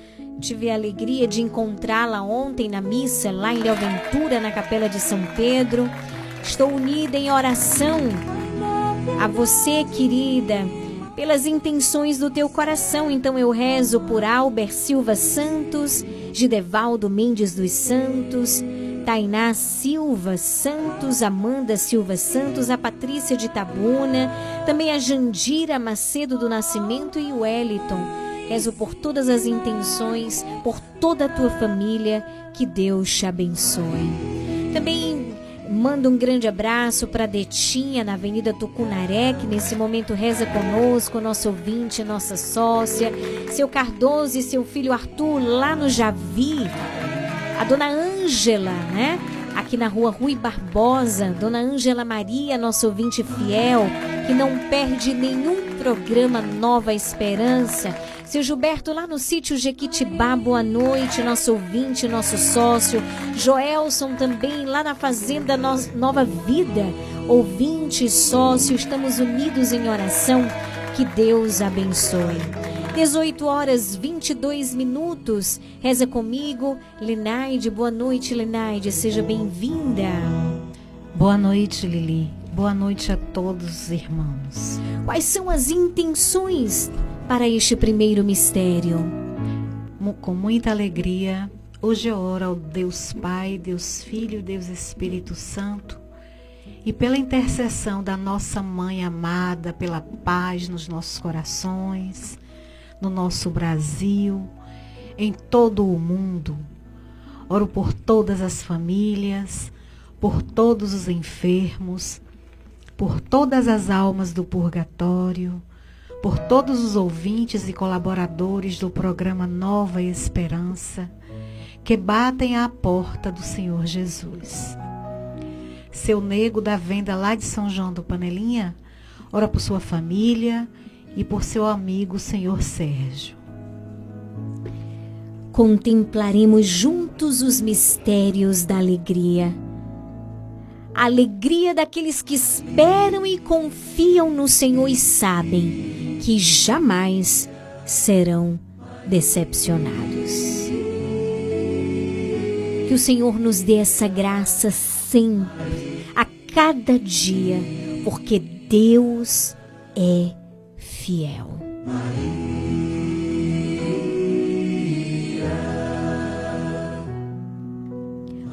Tive a alegria de encontrá-la ontem na missa, lá em Léo Ventura, na Capela de São Pedro. Estou unida em oração a você, querida, pelas intenções do teu coração. Então eu rezo por Albert Silva Santos, Gidevaldo Mendes dos Santos, Tainá Silva Santos, Amanda Silva Santos, a Patrícia de Tabuna, também a Jandira Macedo do Nascimento e o Wellington. Rezo por todas as intenções, por toda a tua família, que Deus te abençoe. Também Manda um grande abraço para Detinha na Avenida Tucunaré, que nesse momento reza conosco, nosso ouvinte, nossa sócia, seu Cardoso e seu filho Arthur lá no Javi. A dona Ângela, né? Aqui na rua Rui Barbosa, dona Ângela Maria, nosso ouvinte fiel, que não perde nenhum programa Nova Esperança seu Gilberto, lá no sítio Jequitibá, boa noite, nosso ouvinte, nosso sócio. Joelson também, lá na Fazenda Nova Vida, ouvinte sócio, estamos unidos em oração. Que Deus abençoe. 18 horas 22 minutos. Reza comigo, Lenaide. Boa noite, Lenaide. Seja bem-vinda. Boa noite, Lili. Boa noite a todos os irmãos. Quais são as intenções para este primeiro mistério. Com muita alegria, hoje eu oro ao Deus Pai, Deus Filho, Deus Espírito Santo, e pela intercessão da nossa mãe amada, pela paz nos nossos corações, no nosso Brasil, em todo o mundo. Oro por todas as famílias, por todos os enfermos, por todas as almas do purgatório, por todos os ouvintes e colaboradores do programa Nova Esperança que batem à porta do Senhor Jesus. Seu nego da venda lá de São João do Panelinha, ora por sua família e por seu amigo Senhor Sérgio. Contemplaremos juntos os mistérios da alegria. Alegria daqueles que esperam e confiam no Senhor e sabem que jamais serão decepcionados. Que o Senhor nos dê essa graça sempre, a cada dia, porque Deus é fiel.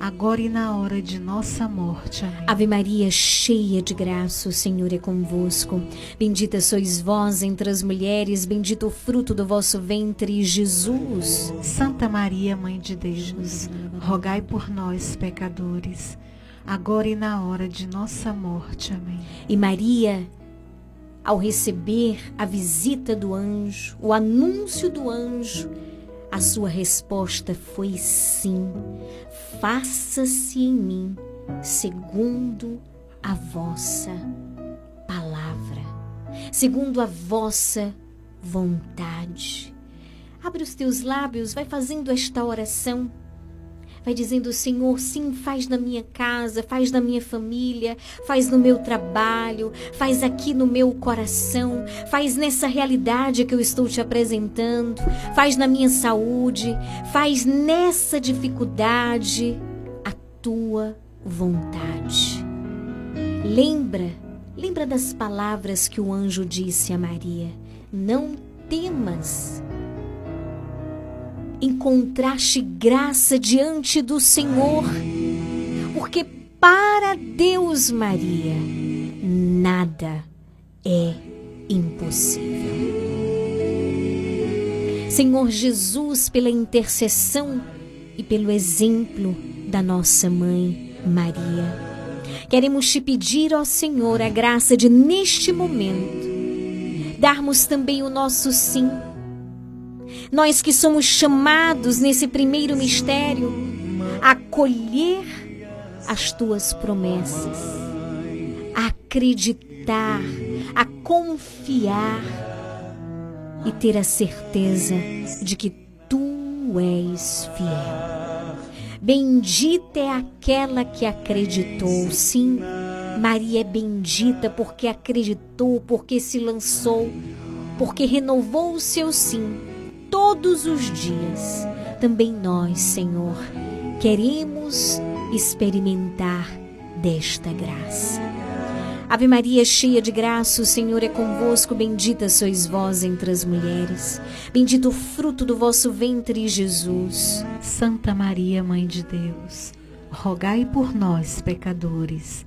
agora e na hora de nossa morte. Amém. Ave Maria, cheia de graça, o Senhor é convosco. Bendita sois vós entre as mulheres, bendito o fruto do vosso ventre, Jesus. Santa Maria, Mãe de Deus, rogai por nós, pecadores, agora e na hora de nossa morte. Amém. E Maria, ao receber a visita do anjo, o anúncio do anjo, a sua resposta foi sim. Faça-se em mim segundo a vossa palavra, segundo a vossa vontade. Abre os teus lábios, vai fazendo esta oração. Vai dizendo, Senhor, sim, faz na minha casa, faz na minha família, faz no meu trabalho, faz aqui no meu coração, faz nessa realidade que eu estou te apresentando, faz na minha saúde, faz nessa dificuldade a tua vontade. Lembra, lembra das palavras que o anjo disse a Maria: Não temas encontraste graça diante do Senhor, porque para Deus, Maria, nada é impossível. Senhor Jesus, pela intercessão e pelo exemplo da nossa mãe Maria, queremos te pedir, ó Senhor, a graça de neste momento darmos também o nosso sim nós que somos chamados nesse primeiro mistério a acolher as tuas promessas, a acreditar, a confiar e ter a certeza de que tu és fiel. Bendita é aquela que acreditou. Sim, Maria é bendita porque acreditou, porque se lançou, porque renovou o seu sim todos os dias. Também nós, Senhor, queremos experimentar desta graça. Ave Maria, cheia de graça, o Senhor é convosco, bendita sois vós entre as mulheres, bendito o fruto do vosso ventre, Jesus. Santa Maria, Mãe de Deus, rogai por nós, pecadores,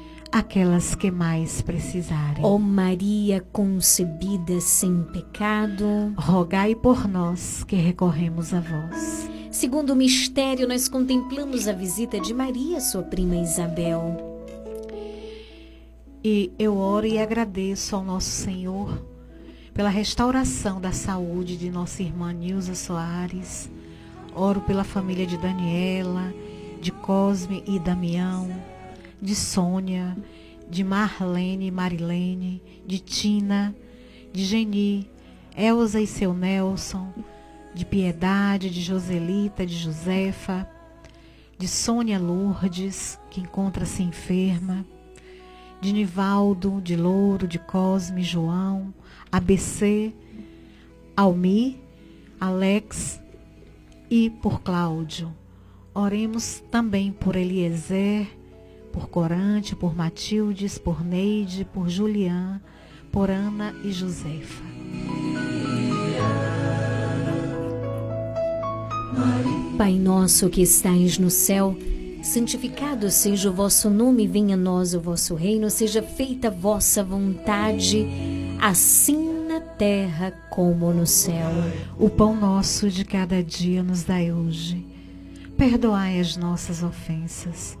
aquelas que mais precisarem. Ó Maria concebida sem pecado, rogai por nós que recorremos a vós. Segundo o mistério, nós contemplamos a visita de Maria, sua prima Isabel. E eu oro e agradeço ao nosso Senhor pela restauração da saúde de nossa irmã Nilza Soares. Oro pela família de Daniela, de Cosme e Damião de Sônia, de Marlene e Marilene, de Tina, de Geni, Elza e seu Nelson, de Piedade, de Joselita, de Josefa, de Sônia Lourdes, que encontra-se enferma, de Nivaldo, de Louro, de Cosme, João, ABC, Almi, Alex e por Cláudio. Oremos também por Eliezer, por Corante, por Matildes, por Neide, por Julián, por Ana e Josefa. Pai nosso que estais no céu, santificado seja o vosso nome, venha a nós o vosso reino, seja feita a vossa vontade, assim na terra como no céu. O pão nosso de cada dia nos dai hoje. Perdoai as nossas ofensas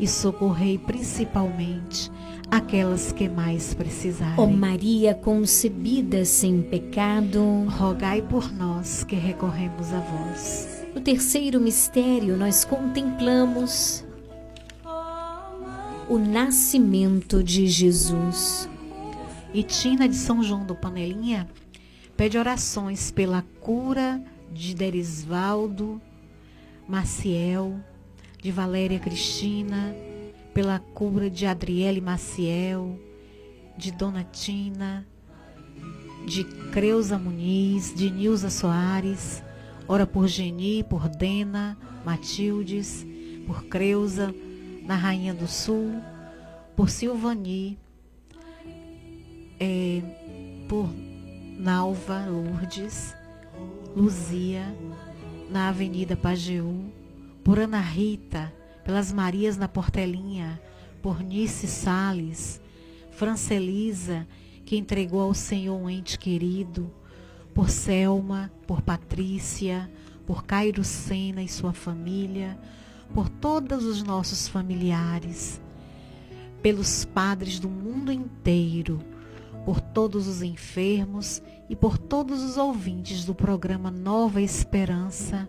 e socorrei principalmente aquelas que mais precisarem. Ó Maria concebida sem pecado, rogai por nós que recorremos a vós. No terceiro mistério, nós contemplamos o nascimento de Jesus. E Tina de São João do Panelinha pede orações pela cura de Derisvaldo, Maciel, de Valéria Cristina, pela cura de Adriele Maciel, de Dona Tina, de Creuza Muniz, de Nilza Soares, ora por Geni, por Dena, Matildes, por Creuza, na Rainha do Sul, por Silvani, é, por Nalva Lourdes, Luzia, na Avenida Pajeú, por Ana Rita, pelas Marias na Portelinha, por Nice Sales, Francelisa, que entregou ao Senhor um ente querido, por Selma, por Patrícia, por Cairo Sena e sua família, por todos os nossos familiares, pelos padres do mundo inteiro, por todos os enfermos e por todos os ouvintes do programa Nova Esperança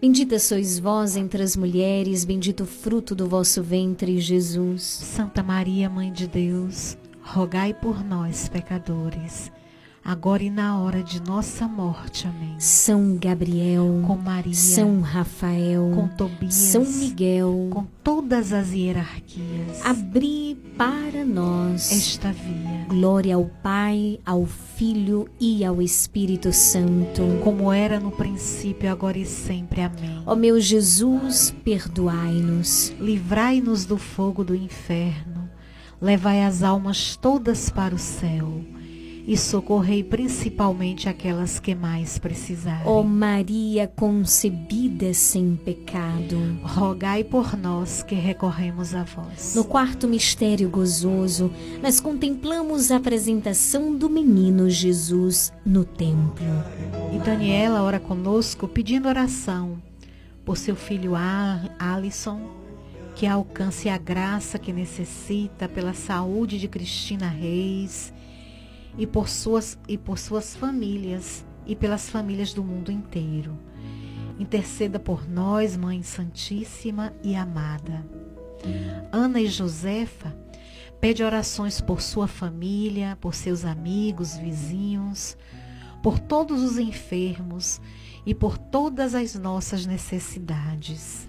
Bendita sois vós entre as mulheres, bendito o fruto do vosso ventre, Jesus. Santa Maria, Mãe de Deus, rogai por nós, pecadores, agora e na hora de nossa morte. Amém. São Gabriel, com Maria, São Rafael, com Tobias, São Miguel, com todas as hierarquias, abri para nós esta via. Glória ao Pai, ao Filho e ao Espírito Santo, como era no princípio, agora e sempre. Amém. Ó meu Jesus, perdoai-nos, livrai-nos do fogo do inferno, levai as almas todas para o céu e socorrei principalmente aquelas que mais precisarem. Ó Maria concebida sem pecado, rogai por nós que recorremos a vós. No quarto mistério gozoso, nós contemplamos a apresentação do menino Jesus no templo. E Daniela ora conosco pedindo oração por seu filho Alisson, que alcance a graça que necessita pela saúde de Cristina Reis e por suas, e por suas famílias e pelas famílias do mundo inteiro. Interceda por nós, Mãe Santíssima e amada. Ana e Josefa pede orações por sua família, por seus amigos, vizinhos, por todos os enfermos e por todas as nossas necessidades.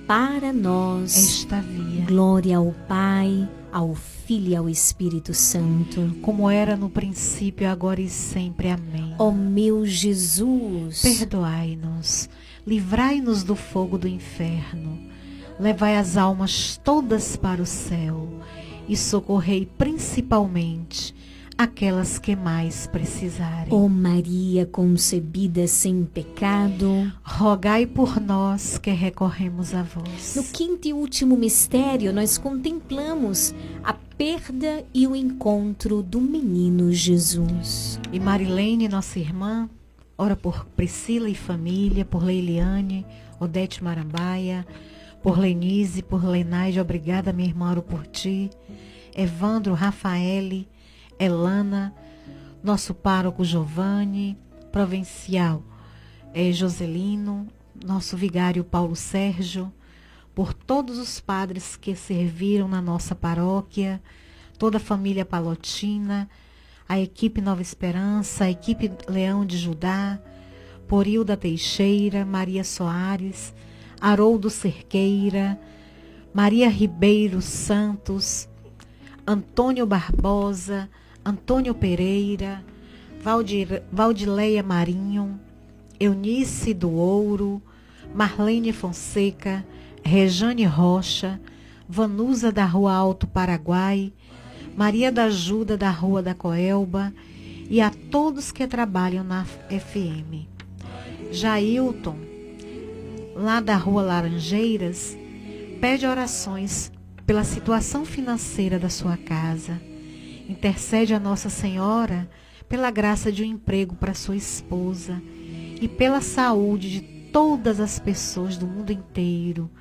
para nós esta via. Glória ao Pai, ao Filho e ao Espírito Santo, como era no princípio, agora e sempre. Amém. Ó meu Jesus, perdoai-nos, livrai-nos do fogo do inferno, levai as almas todas para o céu e socorrei principalmente aquelas que mais precisarem. Ó oh Maria concebida sem pecado, rogai por nós que recorremos a vós. No quinto e último mistério, nós contemplamos a perda e o encontro do menino Jesus. E Marilene, nossa irmã, ora por Priscila e família, por Leiliane, Odete Marambaia, por Lenise, por Lenaide, obrigada, minha irmã, oro por ti. Evandro, Rafaele, Elana, nosso pároco Giovanni, provincial é, Joselino, nosso vigário Paulo Sérgio, por todos os padres que serviram na nossa paróquia, toda a família palotina, a equipe Nova Esperança, a equipe Leão de Judá, por Hilda Teixeira, Maria Soares, Haroldo Cerqueira, Maria Ribeiro Santos, Antônio Barbosa, Antônio Pereira, Valdir, Valdileia Marinho, Eunice do Ouro, Marlene Fonseca, Rejane Rocha, Vanusa da Rua Alto Paraguai, Maria da Ajuda da Rua da Coelba e a todos que trabalham na FM. Jailton, lá da Rua Laranjeiras, pede orações pela situação financeira da sua casa Intercede a Nossa Senhora pela graça de um emprego para sua esposa e pela saúde de todas as pessoas do mundo inteiro,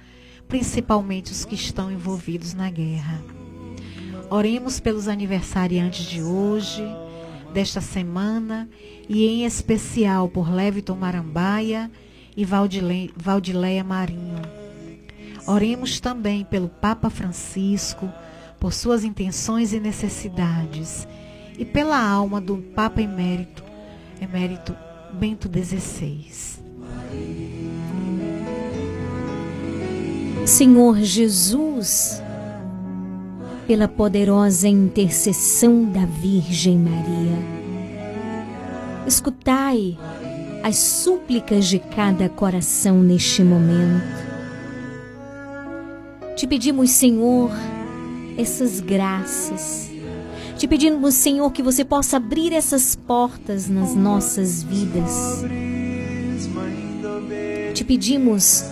principalmente os que estão envolvidos na guerra. Oremos pelos aniversariantes de hoje, desta semana e em especial por Leviton Marambaia e Valdileia Marinho. Oremos também pelo Papa Francisco, por suas intenções e necessidades, e pela alma do Papa Emérito, Emérito Bento XVI. Senhor Jesus, pela poderosa intercessão da Virgem Maria, escutai as súplicas de cada coração neste momento. Te pedimos, Senhor, essas graças. Te pedimos, Senhor, que você possa abrir essas portas nas nossas vidas. Te pedimos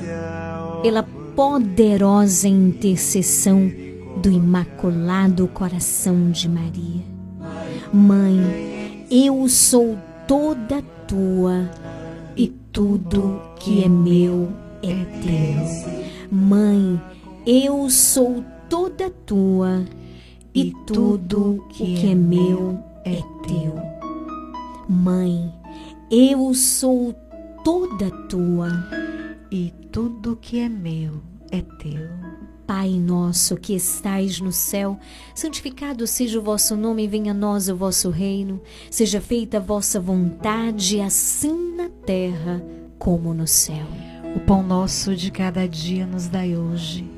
pela poderosa intercessão do Imaculado Coração de Maria. Mãe, eu sou toda tua e tudo que é meu é teu. Mãe, eu sou toda tua e tudo o que é, é meu é teu. Mãe, eu sou toda tua e tudo que é meu é teu. Pai nosso que estais no céu, santificado seja o vosso nome, venha a nós o vosso reino, seja feita a vossa vontade, assim na terra como no céu. O pão nosso de cada dia nos dai hoje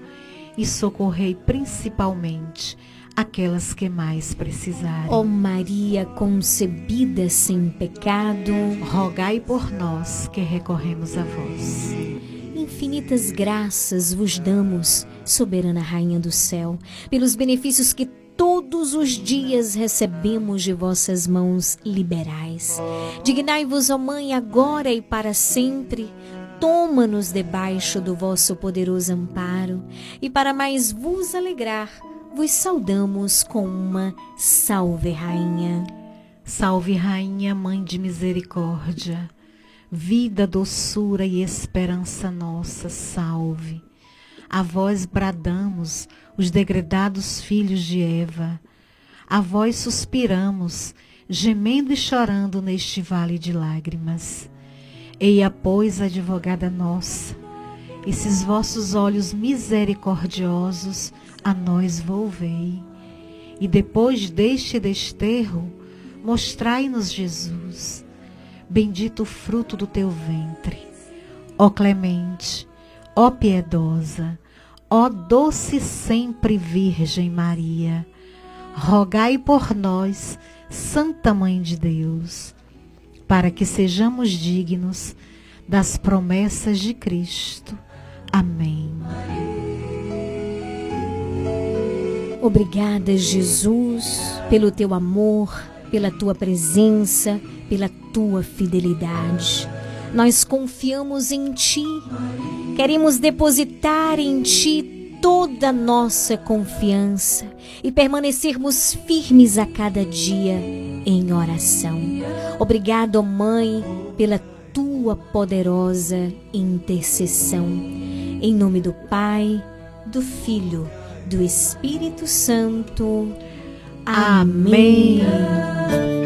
e socorrei principalmente aquelas que mais precisarem. Ó Maria concebida sem pecado, rogai por nós que recorremos a vós. Infinitas graças vos damos, soberana Rainha do céu, pelos benefícios que todos os dias recebemos de vossas mãos liberais. Dignai-vos, ó Mãe, agora e para sempre. Toma-nos debaixo do vosso poderoso amparo, e para mais vos alegrar, vos saudamos com uma salve, Rainha. Salve, Rainha, Mãe de Misericórdia, vida, doçura e esperança nossa, salve. A vós bradamos, os degredados filhos de Eva, a vós suspiramos, gemendo e chorando neste vale de lágrimas. Eia, pois, advogada nossa, esses vossos olhos misericordiosos a nós volvei. E depois deste desterro, mostrai-nos Jesus, bendito o fruto do teu ventre. Ó clemente, ó piedosa, ó doce sempre Virgem Maria, rogai por nós, Santa Mãe de Deus, para que sejamos dignos das promessas de Cristo. Amém. Obrigada, Jesus, pelo teu amor, pela tua presença, pela tua fidelidade. Nós confiamos em ti, queremos depositar em ti toda nossa confiança e permanecermos firmes a cada dia em oração. Obrigado, Mãe, pela tua poderosa intercessão. Em nome do Pai, do Filho, do Espírito Santo. Amém. São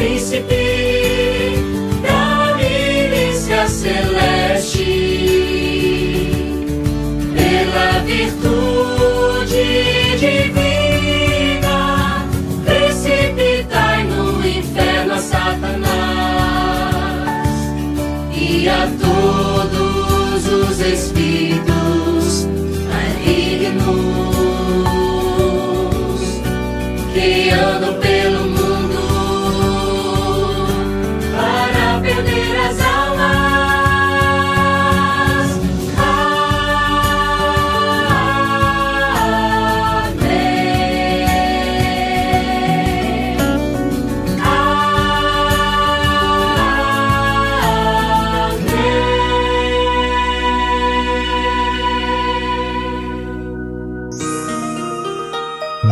príncipe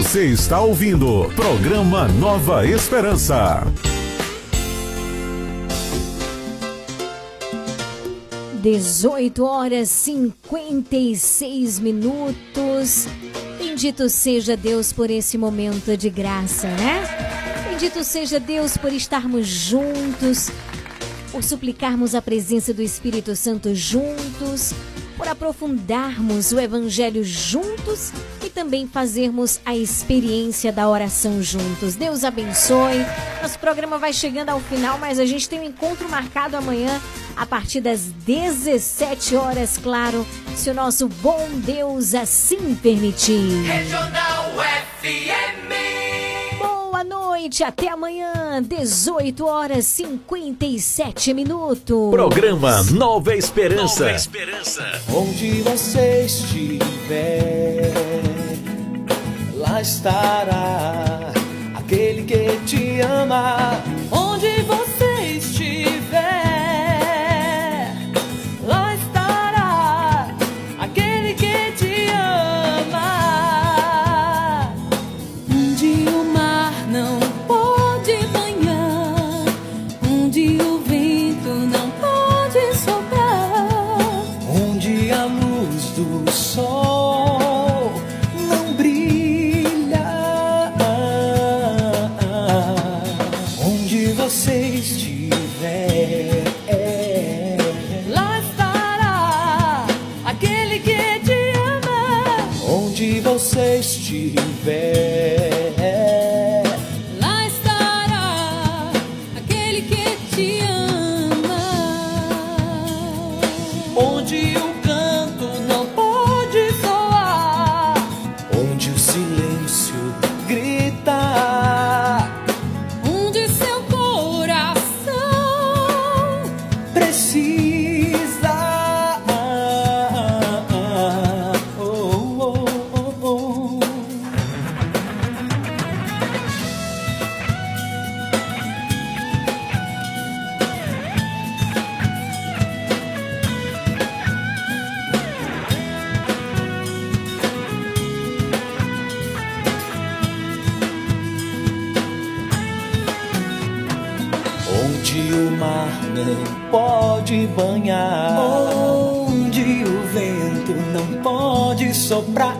Você está ouvindo programa Nova Esperança. Dezoito horas cinquenta e seis minutos. Bendito seja Deus por esse momento de graça, né? Bendito seja Deus por estarmos juntos, por suplicarmos a presença do Espírito Santo juntos, por aprofundarmos o Evangelho juntos e também fazermos a experiência da oração juntos. Deus abençoe. Nosso programa vai chegando ao final, mas a gente tem um encontro marcado amanhã a partir das 17 horas, claro, se o nosso bom Deus assim permitir. Regional FM. Noite, até amanhã, 18 horas 57 minutos. Programa Nova Esperança. Nova Esperança. Onde você estiver, lá estará aquele que te ama. soprar.